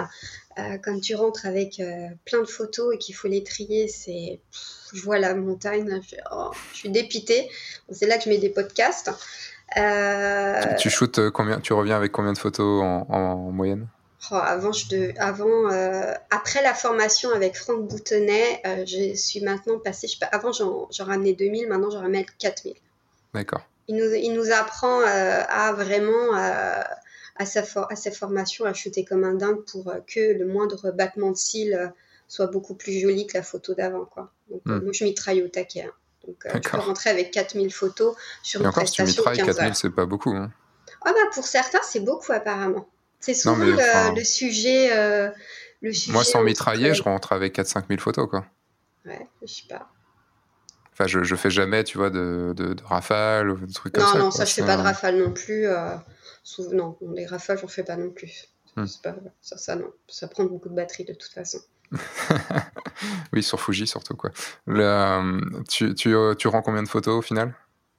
Euh, quand tu rentres avec euh, plein de photos et qu'il faut les trier, c'est. Je vois la montagne, oh, je, suis dépitée. c'est là que je mets des podcasts. Euh, tu, shootes combien Tu reviens avec combien de photos en, moyenne? Oh, avant, je avant après la formation avec Franck Boutonnet, je suis maintenant passée. avant, j'en ramenais 2000, maintenant, j'en ramène 4000. D'accord. Il nous, il nous apprend à vraiment à sa, à sa formation à shooter comme un dingue pour euh, que le moindre battement de cils euh, soit beaucoup plus joli que la photo d'avant. Quoi. Donc, euh, hmm. moi, je mitraille au taquet. Hein. Donc, tu peux rentrer avec 4000 photos sur une encore, prestation si tu mitrailles 4000, c'est pas beaucoup. Hein. Ah bah, pour certains, c'est beaucoup apparemment. C'est souvent le, sujet, le, sujet, Moi, sans mitrailler, je rentre avec 4-5 000 photos. Quoi. Ouais, je sais pas. Enfin, je, je fais jamais, tu vois, de, de, rafale ou de trucs comme ça. Non, non, ça, je fais pas de rafale non plus. Non, les rafales, j'en fais pas non plus. Hmm. ça, ça, non. Ça prend beaucoup de batterie de toute façon. *laughs* oui, sur Fuji surtout. Quoi. Euh, tu, tu, euh, tu, rends combien de photos au final,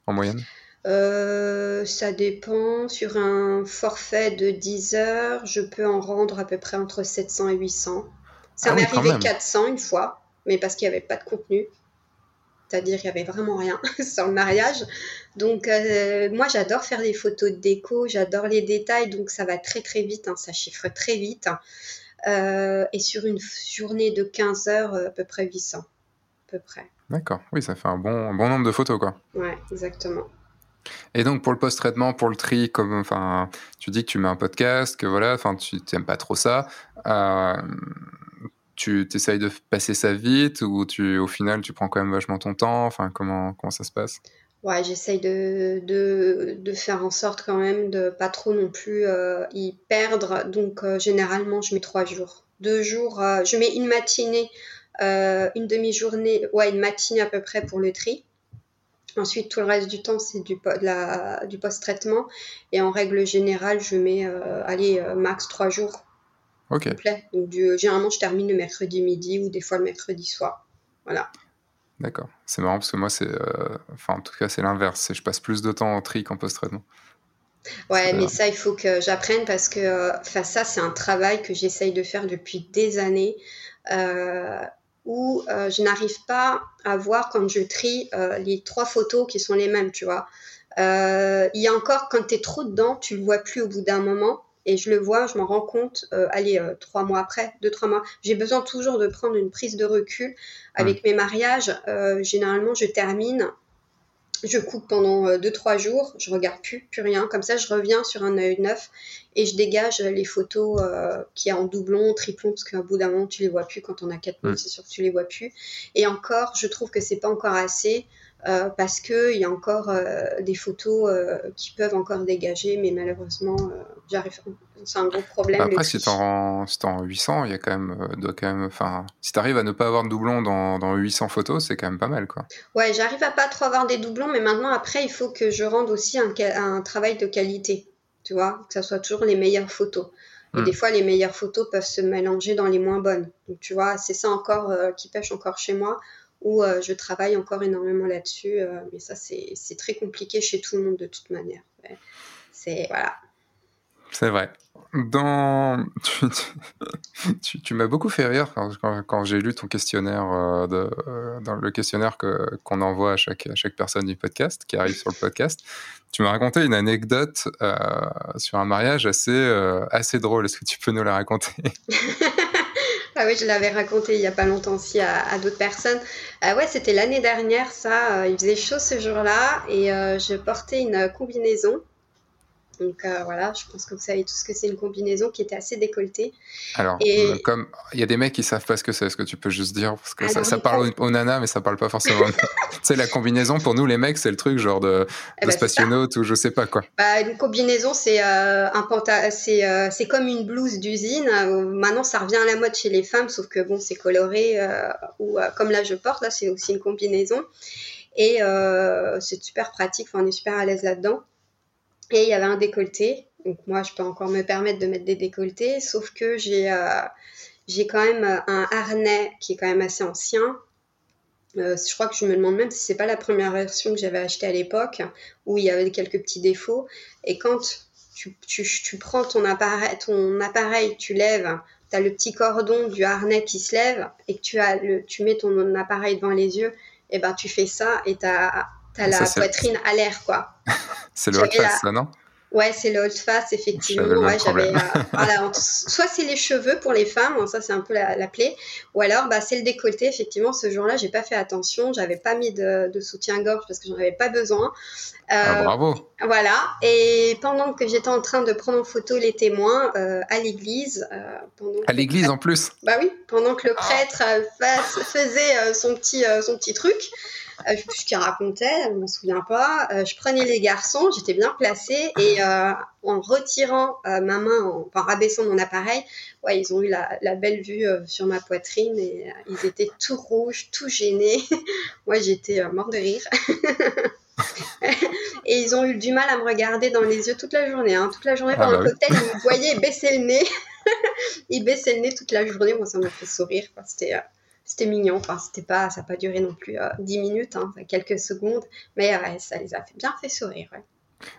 en moyenne? Euh, Ça dépend. Sur un forfait de 10 heures, je peux en rendre à peu près entre 700 et 800. Ça ah m'est arrivé 400 une fois, mais parce qu'il n'y avait pas de contenu c'est-à-dire qu'il n'y avait vraiment rien *laughs* sur le mariage. Donc euh, moi j'adore faire des photos de déco, j'adore les détails, donc ça va très très vite, hein, ça chiffre très vite. Euh, et sur une journée de 15 heures, à peu près 800. À peu près. D'accord, oui, ça fait un bon, bon nombre de photos quoi. Ouais, exactement. Et donc pour le post-traitement, pour le tri, comme enfin, tu dis que tu mets un podcast, que voilà, enfin, tu n'aimes pas trop ça. Euh, tu essayes de passer ça vite ou tu, au final, tu prends quand même vachement ton temps? Enfin, comment comment ça se passe? Ouais, j'essaye de, de, de, faire en sorte quand même de pas trop non plus euh, y perdre. Donc euh, généralement, je mets trois jours. Deux jours, je mets une matinée, une demi-journée, ouais, une matinée à peu près pour le tri. Ensuite, tout le reste du temps, c'est du, du post-traitement. Et en règle générale, je mets, euh, allez, euh, max trois jours. Ok. Donc, généralement, je termine le mercredi midi ou des fois le mercredi soir. Voilà. D'accord. C'est marrant parce que moi, c'est. Euh, enfin, en tout cas, c'est l'inverse. Je passe plus de temps en tri qu'en post-traitement. Ouais, mais ça, il faut que j'apprenne parce que ça, c'est un travail que j'essaye de faire depuis des années où euh, je n'arrive pas à voir quand je trie euh, les trois photos qui sont les mêmes, tu vois. Euh, il y a encore, quand tu es trop dedans, tu le vois plus au bout d'un moment. Et je le vois, je m'en rends compte, allez, trois mois après, deux, trois mois. J'ai besoin toujours de prendre une prise de recul. Avec mes mariages, généralement, je termine je coupe pendant 2-3 euh, jours, je regarde plus, plus rien. Comme ça, je reviens sur un œil neuf et je dégage les photos euh, qui a en doublon, triplon, parce qu'à bout d'un moment, tu les vois plus. Quand on a 4 minutes, c'est sûr que tu les vois plus. Et encore, je trouve que c'est pas encore assez. Euh, parce qu'il y a encore euh, des photos euh, qui peuvent encore dégager, mais malheureusement, j'arrive. C'est un gros problème. Après, si tu en, si en 800, il y a quand même, doit quand même, enfin, si tu arrives à ne pas avoir de doublons dans, dans 800 photos, c'est quand même pas mal, quoi. Ouais, j'arrive à pas trop avoir des doublons, mais maintenant, après, il faut que je rende aussi un, un travail de qualité, tu vois, que ça soit toujours les meilleures photos. Et hmm. des fois, les meilleures photos peuvent se mélanger dans les moins bonnes. Donc, tu vois, c'est ça encore qui pêche encore chez moi où euh, je travaille encore énormément là-dessus. Euh, mais ça, c'est très compliqué chez tout le monde de toute manière. C'est voilà. C'est vrai. Dans... *laughs* Tu, tu, m'as beaucoup fait rire quand, quand, j'ai lu ton questionnaire, euh, de, dans le questionnaire qu'on envoie à chaque, à chaque personne du podcast, qui arrive sur le podcast. Tu m'as raconté une anecdote sur un mariage assez, assez drôle. Est-ce que tu peux nous la raconter? *laughs* Ah oui, je l'avais raconté il y a pas longtemps aussi à, d'autres personnes. Ah ouais, c'était l'année dernière, ça. Euh, il faisait chaud ce jour-là et euh, je portais une combinaison donc euh, voilà, je pense que vous savez tout ce que c'est une combinaison qui était assez décolletée. Alors, euh, comme il y a des mecs qui savent pas ce que c'est, est-ce que tu peux juste dire? Parce que ça, parle aux, nanas, mais ça parle pas forcément. sais, *laughs* la combinaison pour nous les mecs, c'est le truc genre de, eh de ben, ou je sais pas quoi. Bah, une combinaison, c'est euh, un c'est comme une blouse d'usine. Maintenant, ça revient à la mode chez les femmes, sauf que bon, c'est coloré ou comme là je porte, là c'est aussi une combinaison et c'est super pratique. Enfin, on est super à l'aise là-dedans. Et il y avait un décolleté. Donc moi, je peux encore me permettre de mettre des décolletés, sauf que j'ai euh, quand même euh, un harnais qui est quand même assez ancien. Euh, je crois que je me demande même si c'est pas la première version que j'avais achetée à l'époque, où il y avait quelques petits défauts. Et quand tu, tu, tu prends ton appareil, ton appareil, tu lèves, tu as le petit cordon du harnais qui se lève, et que tu, as le, tu mets ton appareil devant les yeux, et ben tu fais ça, et tu as T'as la poitrine à l'air, quoi. *laughs* c'est le hold face, là, non? Ouais, c'est le hold face, effectivement. Ouais, j'avais, euh, *laughs* soit c'est les cheveux pour les femmes, hein, ça c'est un peu la, plaie, ou alors bah, c'est le décolleté. Effectivement, ce jour-là, j'ai pas fait attention, j'avais pas mis de, soutien-gorge parce que j'en avais pas besoin. ah, euh, bravo. Voilà. Et pendant que j'étais en train de prendre en photo les témoins euh, à l'église, pendant à l'église en plus. Bah oui, pendant que le ah. prêtre faisait son petit son petit truc. Euh, je sais plus ce qu'il racontait, je ne me souviens pas. Euh, je prenais les garçons, j'étais bien placée et euh, en retirant ma main, en, enfin rabaissant mon appareil, ouais, ils ont eu la, belle vue sur ma poitrine et ils étaient tout rouges, tout gênés. *laughs* Moi, j'étais mort de rire. *laughs* et ils ont eu du mal à me regarder dans les yeux toute la journée. Hein. Toute la journée ah pendant bah le cocktail, ils me voyaient baisser le nez. *laughs* ils baissaient le nez toute la journée. Moi, ça m'a fait sourire. C'était c'était mignon. Enfin, c'était pas, ça n'a pas duré non plus euh, 10 minutes, hein, quelques secondes, mais ça les a fait bien fait sourire.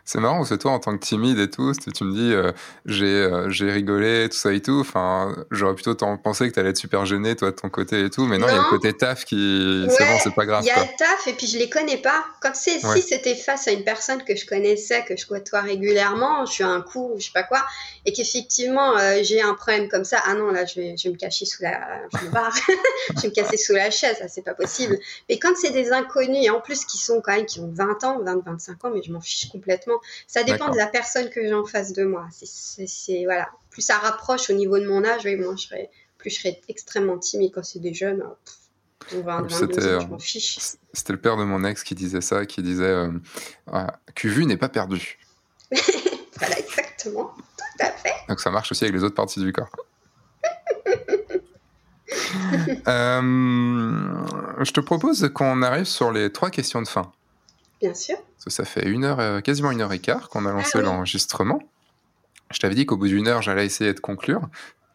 C'est marrant parce que toi, en tant que timide et tout, tu me dis, euh, j'ai euh, j'ai rigolé, tout ça et tout. Enfin, j'aurais plutôt pensé que tu allais être super gêné, toi, de ton côté et tout. Mais non, il y a le côté taf qui. c'est bon, c'est pas grave. Il y a le taf et puis je les connais pas. C'est si c'était face à une personne que je connaissais, que je côtoie régulièrement, je suis un coup, je sais pas quoi, et qu'effectivement euh, j'ai un problème comme ça, ah non, là, je vais, je vais me cacher sous la. Je me barre. *laughs* je vais me casser sous la chaise, ça, c'est pas possible. Mais quand c'est des inconnus, et en plus qui sont quand même, qui ont 20 ans, 20, 25 ans, mais je m'en fiche complètement ça dépend de la personne que j'ai en face de moi. C'est voilà. Plus ça rapproche au niveau de mon âge, oui, moi je serais, plus je serais extrêmement timide quand c'est des jeunes. C'était le père de mon ex qui disait ça, qui disait euh, vu n'est pas perdu. *laughs* voilà, exactement. Tout à fait. Donc ça marche aussi avec les autres parties du corps. *laughs* Euh, je te propose qu'on arrive sur les trois questions de fin. Bien sûr. Ça fait une heure, euh, quasiment une heure et quart qu'on a lancé ah l'enregistrement. Je t'avais dit qu'au bout d'une heure, j'allais essayer de conclure.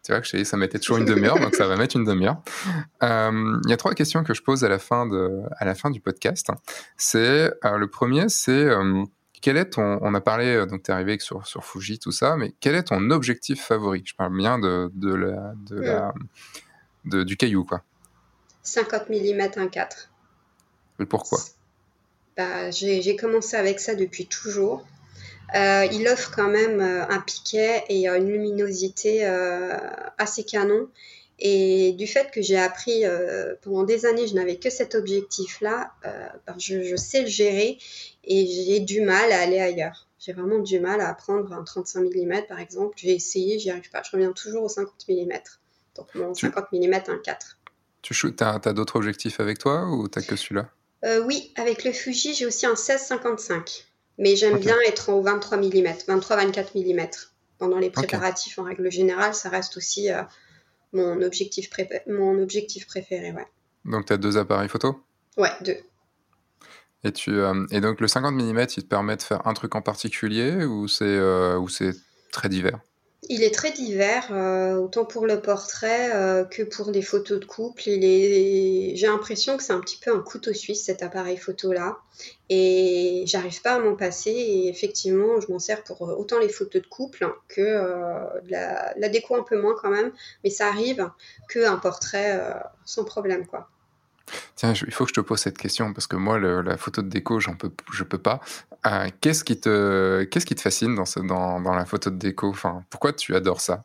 Tu vois que je ça mettait toujours une demi-heure, donc ça va mettre une demi-heure. Euh, il y a trois questions que je pose à la fin, de, à la fin du podcast. C'est euh, le premier, c'est quel est ton. On a parlé, donc tu es arrivé sur, sur Fuji, tout ça, mais quel est ton objectif favori? Je parle bien de, de la, de la, de, du caillou, quoi. 50 mm 1.4. Et pourquoi? Bah, j'ai commencé avec ça depuis toujours. Euh, il offre quand même euh, un piquet et une luminosité euh, assez canon. Et du fait que j'ai appris pendant des années, je n'avais que cet objectif-là, bah, je, sais le gérer et j'ai du mal à aller ailleurs. J'ai vraiment du mal à prendre un 35 mm par exemple. J'ai essayé, j'y arrive pas. Je reviens toujours au 50 mm. Donc mon 50 mm 1.4. Tu as, as d'autres objectifs avec toi ou tu que celui-là? Euh, oui, avec le Fuji, j'ai aussi un 16-55. Mais j'aime bien être en 23 mm, 23-24 mm. Pendant les préparatifs, en règle générale, ça reste aussi euh, mon, objectif mon objectif préféré. Ouais. Donc, tu as deux appareils photo? Ouais, deux. Et, tu, euh, et donc, le 50 mm, il te permet de faire un truc en particulier ou c'est très divers? Il est très divers, euh, autant pour le portrait euh, que pour des photos de couple. J'ai l'impression que c'est un petit peu un couteau suisse cet appareil photo-là. Et j'arrive pas à m'en passer. Et effectivement, je m'en sers pour autant les photos de couple que euh, la, la, déco un peu moins quand même. Mais ça arrive qu'un portrait sans problème, quoi. Tiens, il faut que je te pose cette question parce que moi, la photo de déco, j'en peux, je peux pas. Euh, qu'est-ce qui te, qu'est-ce qui te fascine dans, ce, dans, dans, la photo de déco? Enfin, pourquoi tu adores ça?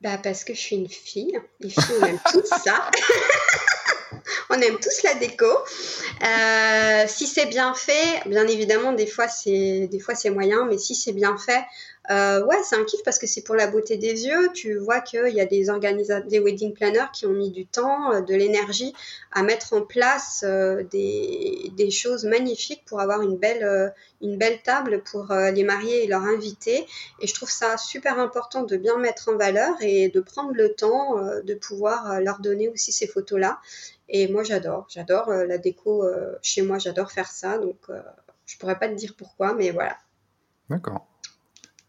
Bah parce que je suis une fille. Les filles on aime *laughs* tout ça. *laughs* on aime tous la déco. Euh, si c'est bien fait, bien évidemment, des fois c'est, des fois c'est moyen, mais si c'est bien fait, euh, ouais, c'est un kiff parce que c'est pour la beauté des yeux. Tu vois qu'il y a des organisateurs, des wedding planners qui ont mis du temps, euh, de l'énergie à mettre en place euh, des, choses magnifiques pour avoir une belle, une belle table pour les mariés et leurs invités. Et je trouve ça super important de bien mettre en valeur et de prendre le temps de pouvoir leur donner aussi ces photos-là. Et moi, j'adore. J'adore la déco chez moi. J'adore faire ça. Donc, je pourrais pas te dire pourquoi, mais voilà. D'accord.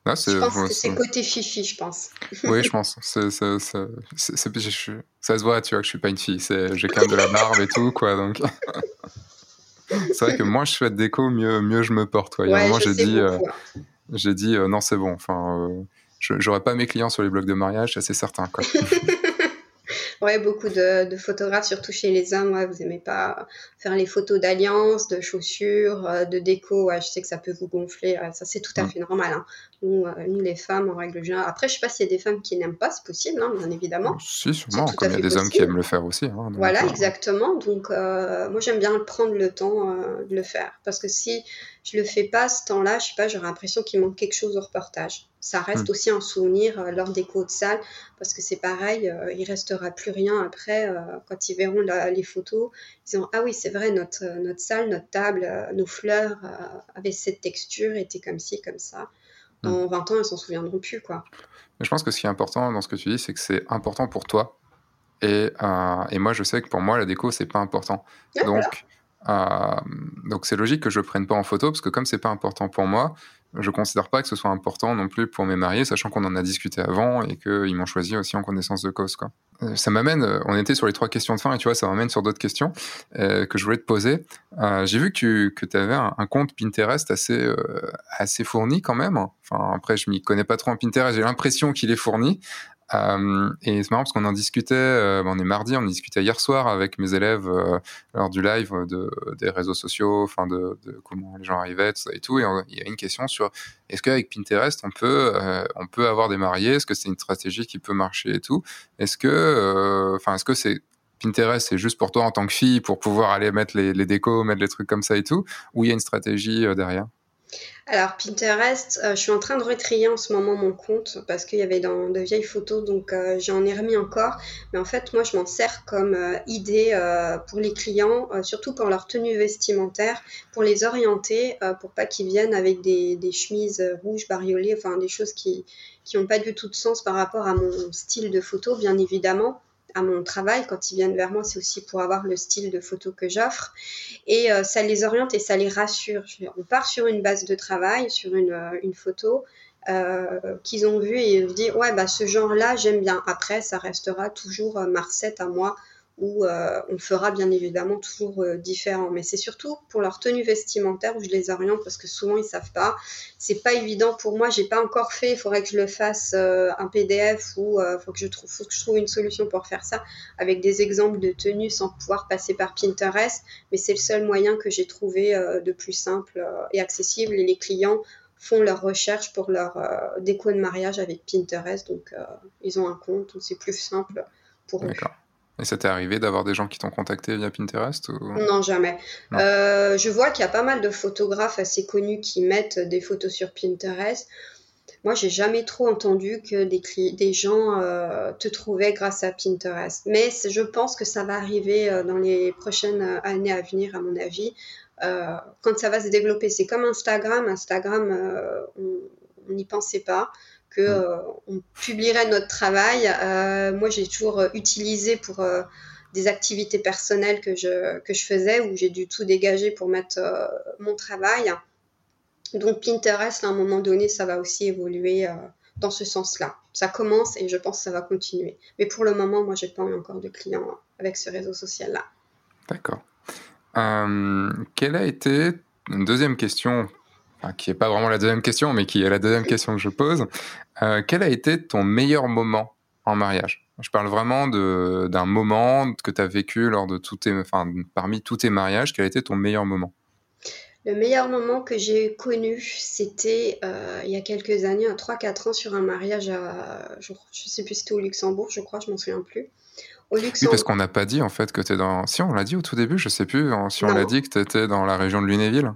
Ah, je pense que c'est côté fifi, je pense. *laughs* Oui, je pense. ça se voit, tu vois, que je suis pas une fille. J'ai quand même de la barbe et tout, quoi. Donc, *laughs* c'est vrai que moins je fais de déco, mieux, mieux je me porte. Ouais. ouais j'ai dit, euh, j'ai dit, euh, non, c'est bon. Enfin, euh, j'aurais pas mes clients sur les blogs de mariage, c'est certain, quoi. *laughs* Ouais, beaucoup de, photographes, surtout chez les hommes, ouais, vous aimez pas faire les photos d'alliance, de chaussures, euh, de déco. je sais que ça peut vous gonfler. ça, c'est tout à fait normal. Hein. Nous, euh, nous, les femmes, en règle générale. Après, je sais pas s'il y a des femmes qui n'aiment pas, c'est possible, hein, bien évidemment. Si, sûrement. Comme il y a des hommes qui aiment le faire aussi. Hein, voilà, exactement. Donc, euh, moi, j'aime bien prendre le temps de le faire. Parce que si je le fais pas ce temps-là, je sais pas, j'aurais l'impression qu'il manque quelque chose au reportage. Ça reste hmm. aussi un souvenir euh, lors des de salle parce que c'est pareil, euh, il restera plus rien après euh, quand ils verront les photos. Ils diront ah oui c'est vrai notre notre salle, notre table, nos fleurs avaient cette texture, étaient comme ci comme ça. Dans 20 hmm. ans ils s'en souviendront plus quoi. je pense que ce qui est important dans ce que tu dis, c'est que c'est important pour toi. Et, et, moi, je sais que pour moi, la déco, c'est pas important. Donc, donc c'est logique que je le prenne pas en photo parce que comme c'est pas important pour moi, je considère pas que ce soit important non plus pour mes mariés, sachant qu'on en a discuté avant et qu'ils m'ont choisi aussi en connaissance de cause. Quoi. Euh, ça m'amène, euh, on était sur les trois questions de fin et tu vois, ça m'amène sur d'autres questions euh, que je voulais te poser. J'ai vu que tu avais un, compte Pinterest assez, assez fourni quand même. Enfin, après, je m'y connais pas trop en Pinterest, j'ai l'impression qu'il est fourni. Euh, et c'est marrant parce qu'on en discutait, euh, on est mardi, on en discutait hier soir avec mes élèves euh, lors du live de, des réseaux sociaux, enfin de, de, comment les gens arrivaient, tout ça et tout. Et il y a une question sur est-ce qu'avec Pinterest on peut, on peut avoir des mariés? Est-ce que c'est une stratégie qui peut marcher et tout? Est-ce que, enfin, est-ce que c'est Pinterest, c'est juste pour toi en tant que fille pour pouvoir aller mettre les, les décos, mettre les trucs comme ça et tout, ou il y a une stratégie derrière? Alors Pinterest, euh, je suis en train de retrier en ce moment mon compte parce qu'il y avait dans de vieilles photos, donc euh, j'en ai remis encore. Mais en fait, moi, je m'en sers comme euh, idée pour les clients, surtout pour leur tenue vestimentaire, pour les orienter, pour pas qu'ils viennent avec des, des, chemises rouges bariolées, enfin des choses qui n'ont pas du tout de sens par rapport à mon style de photo, bien évidemment à mon travail. Quand ils viennent vers moi, c'est aussi pour avoir le style de photo que j'offre. Et euh, ça les oriente et ça les rassure. On part sur une base de travail, sur une, euh, photo. Euh, qu'ils ont vu et ils se disent ouais bah ce genre là j'aime bien après ça restera toujours Marcette à moi où euh, on fera bien évidemment toujours euh, différent. Mais c'est surtout pour leur tenue vestimentaire où je les oriente parce que souvent ils savent pas. C'est pas évident pour moi, j'ai pas encore fait. Il faudrait que je le fasse euh, un PDF ou faut que je trouve, faut que je trouve une solution pour faire ça avec des exemples de tenues sans pouvoir passer par Pinterest. Mais c'est le seul moyen que j'ai trouvé de plus simple et accessible. Et les clients font leurs recherches pour leur déco de mariage avec Pinterest, donc ils ont un compte c'est plus simple pour eux. Et ça t'est arrivé d'avoir des gens qui t'ont contacté via Pinterest Non, jamais. Euh, je vois qu'il y a pas mal de photographes assez connus qui mettent des photos sur Pinterest. Moi, j'ai jamais trop entendu que des, des gens euh, te trouvaient grâce à Pinterest. Mais je pense que ça va arriver euh, dans les prochaines années à venir, à mon avis, quand ça va se développer. C'est comme Instagram. Instagram, on n'y pensait pas que euh, on publierait notre travail. Euh, moi, j'ai toujours euh, utilisé pour des activités personnelles que je, que je faisais, où j'ai dû tout dégager pour mettre mon travail. Donc Pinterest, à un moment donné, ça va aussi évoluer dans ce sens-là. Ça commence et je pense que ça va continuer. Mais pour le moment, moi, j'ai pas eu encore de clients avec ce réseau social-là. D'accord. quelle a été une deuxième question qui n'est pas vraiment la deuxième question, mais qui est la deuxième question que je pose. Euh, quel a été ton meilleur moment en mariage? Je parle vraiment d'un moment que tu as vécu lors de tous tes, enfin, parmi tous tes mariages. Quel a été ton meilleur moment? Le meilleur moment que j'ai connu, c'était euh, il y a quelques années, à 3-4 ans, sur un mariage à, je, ne sais plus si c'était au Luxembourg, je crois, je m'en souviens plus. Au Luxembourg. Oui, parce qu'on n'a pas dit en fait que tu es dans. Si, on l'a dit au tout début, je sais plus si on l'a dit que tu étais dans la région de Lunéville.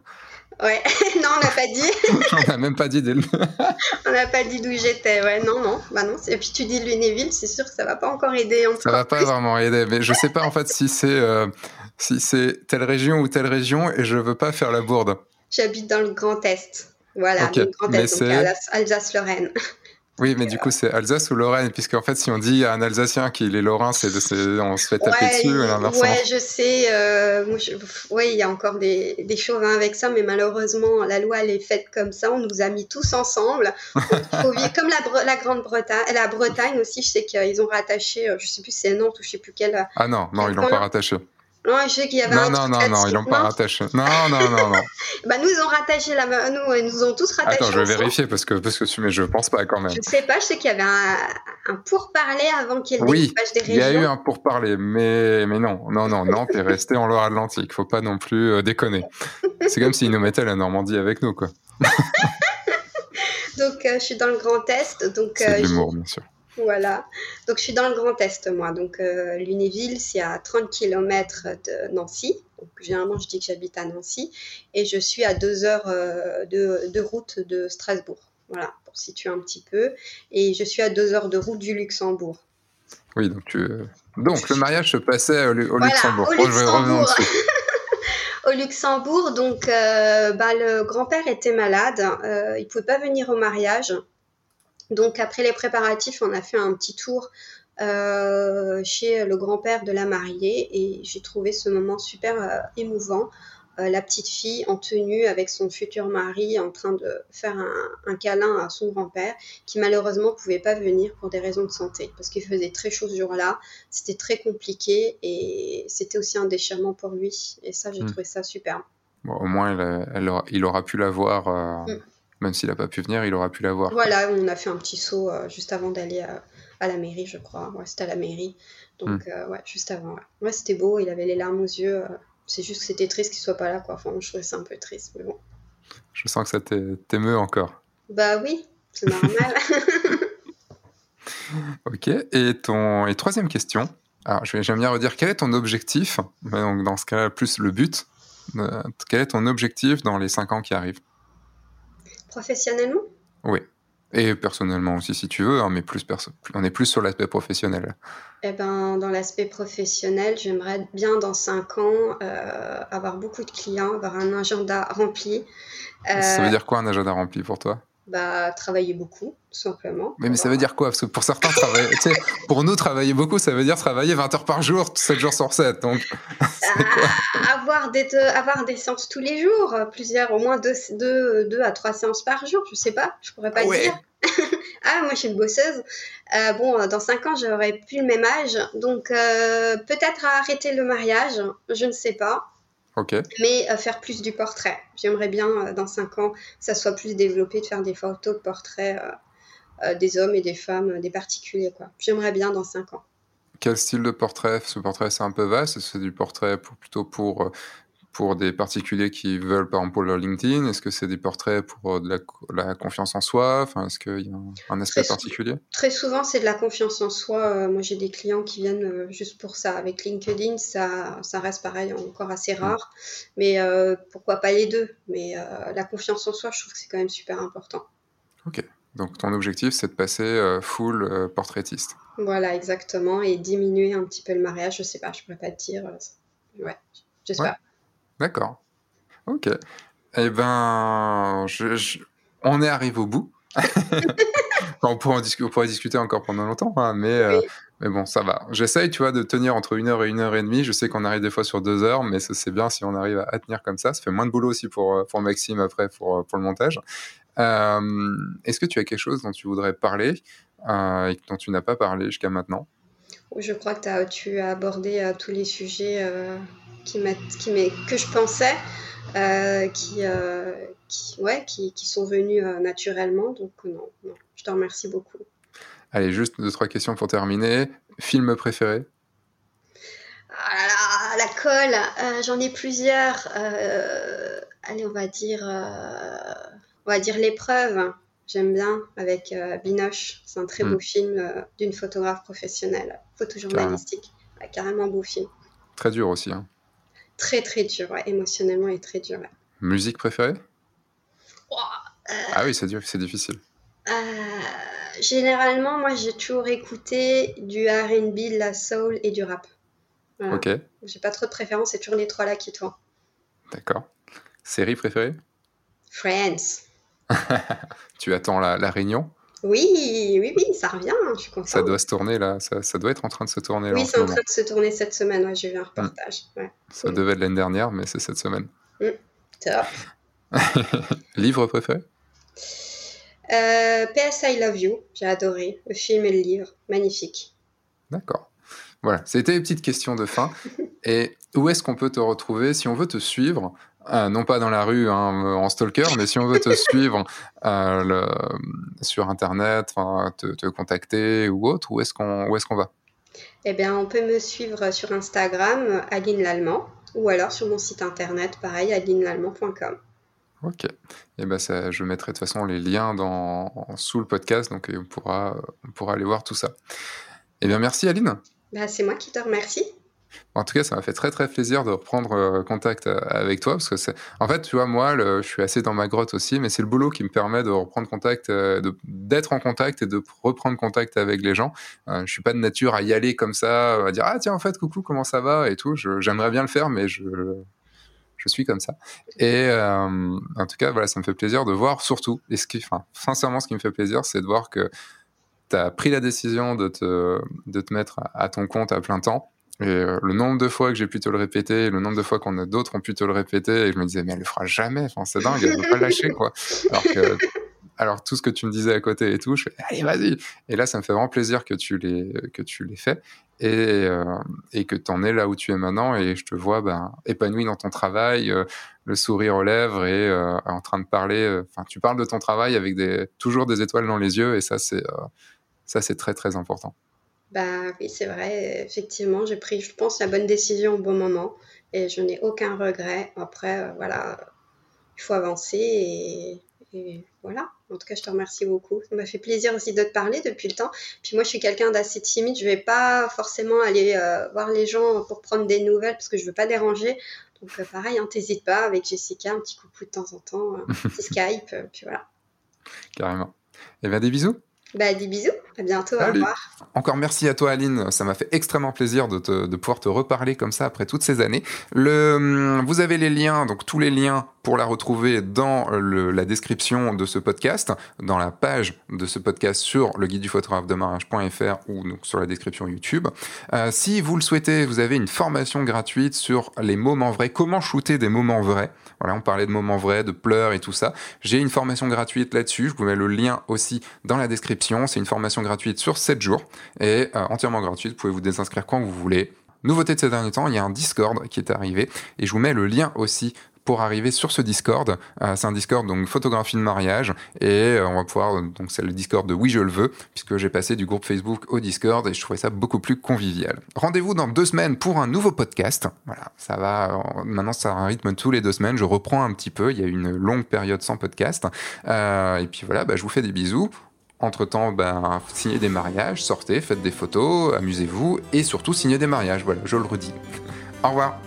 Ouais, *laughs* non, on n'a pas dit. *laughs* on n'a même pas dit *laughs* on n'a pas dit d'où j'étais, ouais, non, non, bah non. Et puis tu dis Lunéville, c'est sûr que ça va pas encore aider. Ça va pas vraiment aider, mais je sais pas en fait si c'est euh, si c'est telle région ou telle région, et je veux pas faire la bourde. J'habite dans le Grand Est, voilà, le Grand Est, donc Alsace-Lorraine. Oui, mais du coup, c'est Alsace ou Lorraine? Puisqu'en fait, si on dit à un Alsacien qu'il est Lorrain, c'est, on se fait taper dessus. Ouais, je sais. Euh, oui, il y a encore des, des chauvins avec ça, mais malheureusement, la loi, elle est faite comme ça. On nous a mis tous ensemble. Faut vivre comme la, la Grande-Bretagne. La Bretagne aussi, je sais qu'ils ont rattaché, euh, je sais plus si c'est Nantes ou je sais plus quel. Ah non, non, ils l'ont pas rattaché. Non, je sais qu'il y avait non, un non, non, non, ils l'ont pas rattaché. Non, non, non, non. *laughs* bah, nous, ils ont rattaché la, nous, ils nous ont tous rattaché. Attends, je vais vérifier parce que, parce que, mais je pense pas quand même. Je sais pas, je sais qu'il y avait un, un pourparler avant qu'il y ait le oui, des régions. Il y a eu un pourparler, mais, mais non, non, non, non, t'es resté en Loire-Atlantique. Faut pas non plus euh, déconner. C'est comme s'ils nous mettaient la Normandie avec nous, quoi. *laughs* donc, euh, je suis dans le Grand Est. Donc, C'est euh, l'humour, bien sûr. Voilà. Donc, je suis dans le Grand Est, moi. Donc, euh, Lunéville, c'est à 30 km de Nancy. Donc, généralement, je dis que j'habite à Nancy. Et je suis à deux heures euh, de, route de Strasbourg. Voilà, pour situer un petit peu. Et je suis à deux heures de route du Luxembourg. Oui, donc, tu... donc le mariage se passait au, Luxembourg. Au Luxembourg. *laughs* au Luxembourg, donc euh, bah, le grand-père était malade, euh, il pouvait pas venir au mariage. Donc après les préparatifs, on a fait un petit tour chez le grand-père de la mariée et j'ai trouvé ce moment super émouvant euh, la petite fille en tenue avec son futur mari en train de faire un, câlin à son grand-père qui malheureusement pouvait pas venir pour des raisons de santé parce qu'il faisait très chaud ce jour-là, c'était très compliqué et c'était aussi un déchirement pour lui et ça j'ai hmm. trouvé ça superbe. au moins il aura pu la voir, euh, hmm. Même s'il n'a pas pu venir, il aura pu la voir. Voilà, on a fait un petit saut euh, juste avant d'aller à, la mairie je crois, ouais, c'était à la mairie, donc hmm. ouais, juste avant. Ouais, c'était beau, il avait les larmes aux yeux. C'est juste que c'était triste qu'il soit pas là, quoi. Enfin, je trouvais ça un peu triste, mais bon. Je sens que ça t'émeut encore. Bah oui, c'est normal. *laughs* *laughs* ok, et, ton... et troisième question. Alors, j'aime bien redire, quel est ton objectif? Donc, Dans ce cas-là, plus le but. Euh, quel est ton objectif dans les cinq ans qui arrivent? Professionnellement? Oui. Et personnellement aussi, si tu veux, hein, mais plus on est plus sur l'aspect professionnel. Eh ben, dans l'aspect professionnel, j'aimerais bien dans 5 ans euh, avoir beaucoup de clients, avoir un agenda rempli. Ça veut euh, dire quoi un agenda rempli pour toi? Bah, travailler beaucoup, tout simplement. Mais, mais ça veut dire quoi? Parce que pour certains, travailler, pour nous, travailler beaucoup, ça veut dire travailler 20 heures par jour, 7 jours sur 7. Donc, *laughs* bah, avoir, des, avoir des séances tous les jours, plusieurs, au moins 2 deux, deux, à 3 séances par jour, je sais pas, je pourrais pas dire. *laughs* ah, moi, je suis une bosseuse. Euh, bon, dans 5 ans, j'aurais plus le même âge. Donc, euh, peut-être arrêter le mariage, je ne sais pas. Mais euh, faire plus du portrait. J'aimerais bien, euh, dans 5 ans, que ça soit plus développé, de faire des photos de portraits euh, des hommes et des femmes, des particuliers. Quoi. J'aimerais bien dans 5 ans. Quel style de portrait? Ce portrait, c'est un peu vaste. C'est du portrait pour, plutôt pour pour des particuliers qui veulent, par exemple, pour leur LinkedIn? Est-ce que c'est des portraits pour de la, confiance en soi? Enfin, Est-ce qu'il y a un, aspect particulier? Très souvent, c'est de la confiance en soi. Euh, moi, j'ai des clients qui viennent euh, juste pour ça. Avec LinkedIn, ça, ça reste pareil, encore assez mm. rare. Mais euh, pourquoi pas les deux? Mais la confiance en soi, je trouve que c'est quand même super important. Ok. Donc, ton objectif, c'est de passer full portraitiste. Voilà, exactement. Et diminuer un petit peu le mariage. Je sais pas, je pourrais pas te dire. Ouais, j'espère. D'accord. Ok. Eh ben, on est arrivé au bout. *laughs* on, pourrait discuter encore pendant longtemps, hein, mais, euh, mais bon, ça va. J'essaye, tu vois, de tenir entre une heure et une heure et demie. Je sais qu'on arrive des fois sur deux heures, mais c'est bien si on arrive à, tenir comme ça. Ça fait moins de boulot aussi pour, euh, pour Maxime après pour, pour le montage. Euh, est-ce que tu as quelque chose dont tu voudrais parler et dont tu n'as pas parlé jusqu'à maintenant? Je crois que as, tu as abordé tous les sujets qui, qui que je pensais, euh, qui, euh, qui, ouais, qui, qui, sont venus euh, naturellement. Donc non, non, je te remercie beaucoup. Allez, juste deux, trois questions pour terminer. Film préféré? Ah la colle, j'en ai plusieurs. allez, on va dire, on va dire l'épreuve. J'aime bien avec Binoche. C'est un très hmm. beau film d'une photographe professionnelle, photojournalistique. Carrément. carrément beau film. Très dur aussi. Hein. Très, très dur, émotionnellement et très dur. Musique préférée? Euh, Ah oui, c'est dur, c'est difficile. Euh, généralement, moi, j'ai toujours écouté du RB, de la soul et du rap. Ok. J'ai pas trop de préférence, c'est toujours les trois là qui tournent. D'accord. Série préférée? Friends. *laughs* tu attends la, la réunion? Oui, oui, oui, ça revient, je suis contente. Ça doit se tourner là, ça, doit être en train de se tourner. Oui, c'est en, train de se tourner cette semaine, ouais, j'ai vu un hmm. reportage. Ça devait être l'année dernière, mais c'est cette semaine. Mmh. Top. *laughs* livre préféré? Euh, PS I Love You, j'ai adoré le film et le livre, magnifique. D'accord. Voilà, c'était les petites questions de fin. *laughs* et où est-ce qu'on peut te retrouver si on veut te suivre? Euh, non pas dans la rue hein, en stalker, mais si on veut te *laughs* suivre euh, le, sur Internet, te, te, contacter ou autre, où est-ce qu'on est qu'on va? Eh bien, on peut me suivre sur Instagram, Aline Lallemand, ou alors sur mon site internet, pareil, alinelallemand.com. Ok. Et eh ben ça, je mettrai de toute façon les liens dans, sous le podcast, donc on pourra, on pourra aller voir tout ça. Eh bien, merci Aline. Bah, c'est moi qui te remercie. En tout cas, ça m'a fait très très plaisir de reprendre euh, contact euh, avec toi parce que c'est, en fait, tu vois, moi, je suis assez dans ma grotte aussi, mais c'est le boulot qui me permet de reprendre contact, euh, d'être en contact et de reprendre contact avec les gens. Je je suis pas de nature à y aller comme ça, à dire ah tiens en fait coucou comment ça va et tout. j'aimerais bien le faire, mais je je suis comme ça. Et en tout cas, voilà, ça me fait plaisir de voir surtout. Et ce qui, enfin, sincèrement, ce qui me fait plaisir, c'est de voir que tu as pris la décision de te, de te mettre à, ton compte à plein temps. Et euh, le nombre de fois que j'ai pu te le répéter, le nombre de fois qu'on a d'autres ont pu te le répéter, et je me disais, mais elle le fera jamais, enfin, c'est dingue, elle va pas lâcher, quoi. Alors que alors tout ce que tu me disais à côté et tout, je fais allez vas-y. Et là, ça me fait vraiment plaisir que tu l'aies que tu l'aies fait et, euh, et que tu en es là où tu es maintenant et je te vois ben, épanoui dans ton travail, euh, le sourire aux lèvres et en train de parler. Enfin, tu parles de ton travail avec des toujours des étoiles dans les yeux et ça c'est ça c'est très très important. Bah oui, c'est vrai. Effectivement, j'ai pris, je pense, la bonne décision au bon moment et je n'ai aucun regret. Après, voilà, il faut avancer et et voilà, en tout cas, je te remercie beaucoup. Ça m'a fait plaisir aussi de te parler depuis le temps. Puis moi, je suis quelqu'un d'assez timide. Je vais pas forcément aller euh, voir les gens pour prendre des nouvelles parce que je veux pas déranger. Donc euh, pareil, hein, t'hésites pas avec Jessica, un petit coucou de temps en temps, un petit *laughs* Skype, puis voilà. Carrément. Eh bien, des bisous. Bah, des bisous, à bientôt, au revoir. Encore merci à toi Aline, ça m'a fait extrêmement plaisir de, te, de, pouvoir te reparler comme ça après toutes ces années. Le, hum, vous avez les liens, donc tous les liens pour la retrouver dans le, la description de ce podcast, dans la page de ce podcast sur le guide du photographe de mariage.fr ou donc sur la description YouTube. Euh, si vous le souhaitez, vous avez une formation gratuite sur les moments vrais, comment shooter des moments vrais? Voilà, on parlait de moments vrais, de pleurs et tout ça. J'ai une formation gratuite là-dessus, je vous mets le lien aussi dans la description c'est une formation gratuite sur 7 jours et euh, entièrement gratuite. Vous pouvez vous désinscrire quand vous voulez. Nouveauté de ces derniers temps, il y a un Discord qui est arrivé et je vous mets le lien aussi pour arriver sur ce Discord. Euh, c'est un Discord donc photographie de mariage et euh, on va pouvoir donc c'est le Discord de Oui je le veux puisque j'ai passé du groupe Facebook au Discord et je trouvais ça beaucoup plus convivial. Rendez-vous dans deux semaines pour un nouveau podcast. Voilà, ça va maintenant ça a un rythme tous les deux semaines. Je reprends un petit peu. Il y a une longue période sans podcast et puis voilà, bah, je vous fais des bisous. Entre-temps, ben, signez des mariages, sortez, faites des photos, amusez-vous et surtout signez des mariages. Voilà, je le redis. *laughs* Au revoir.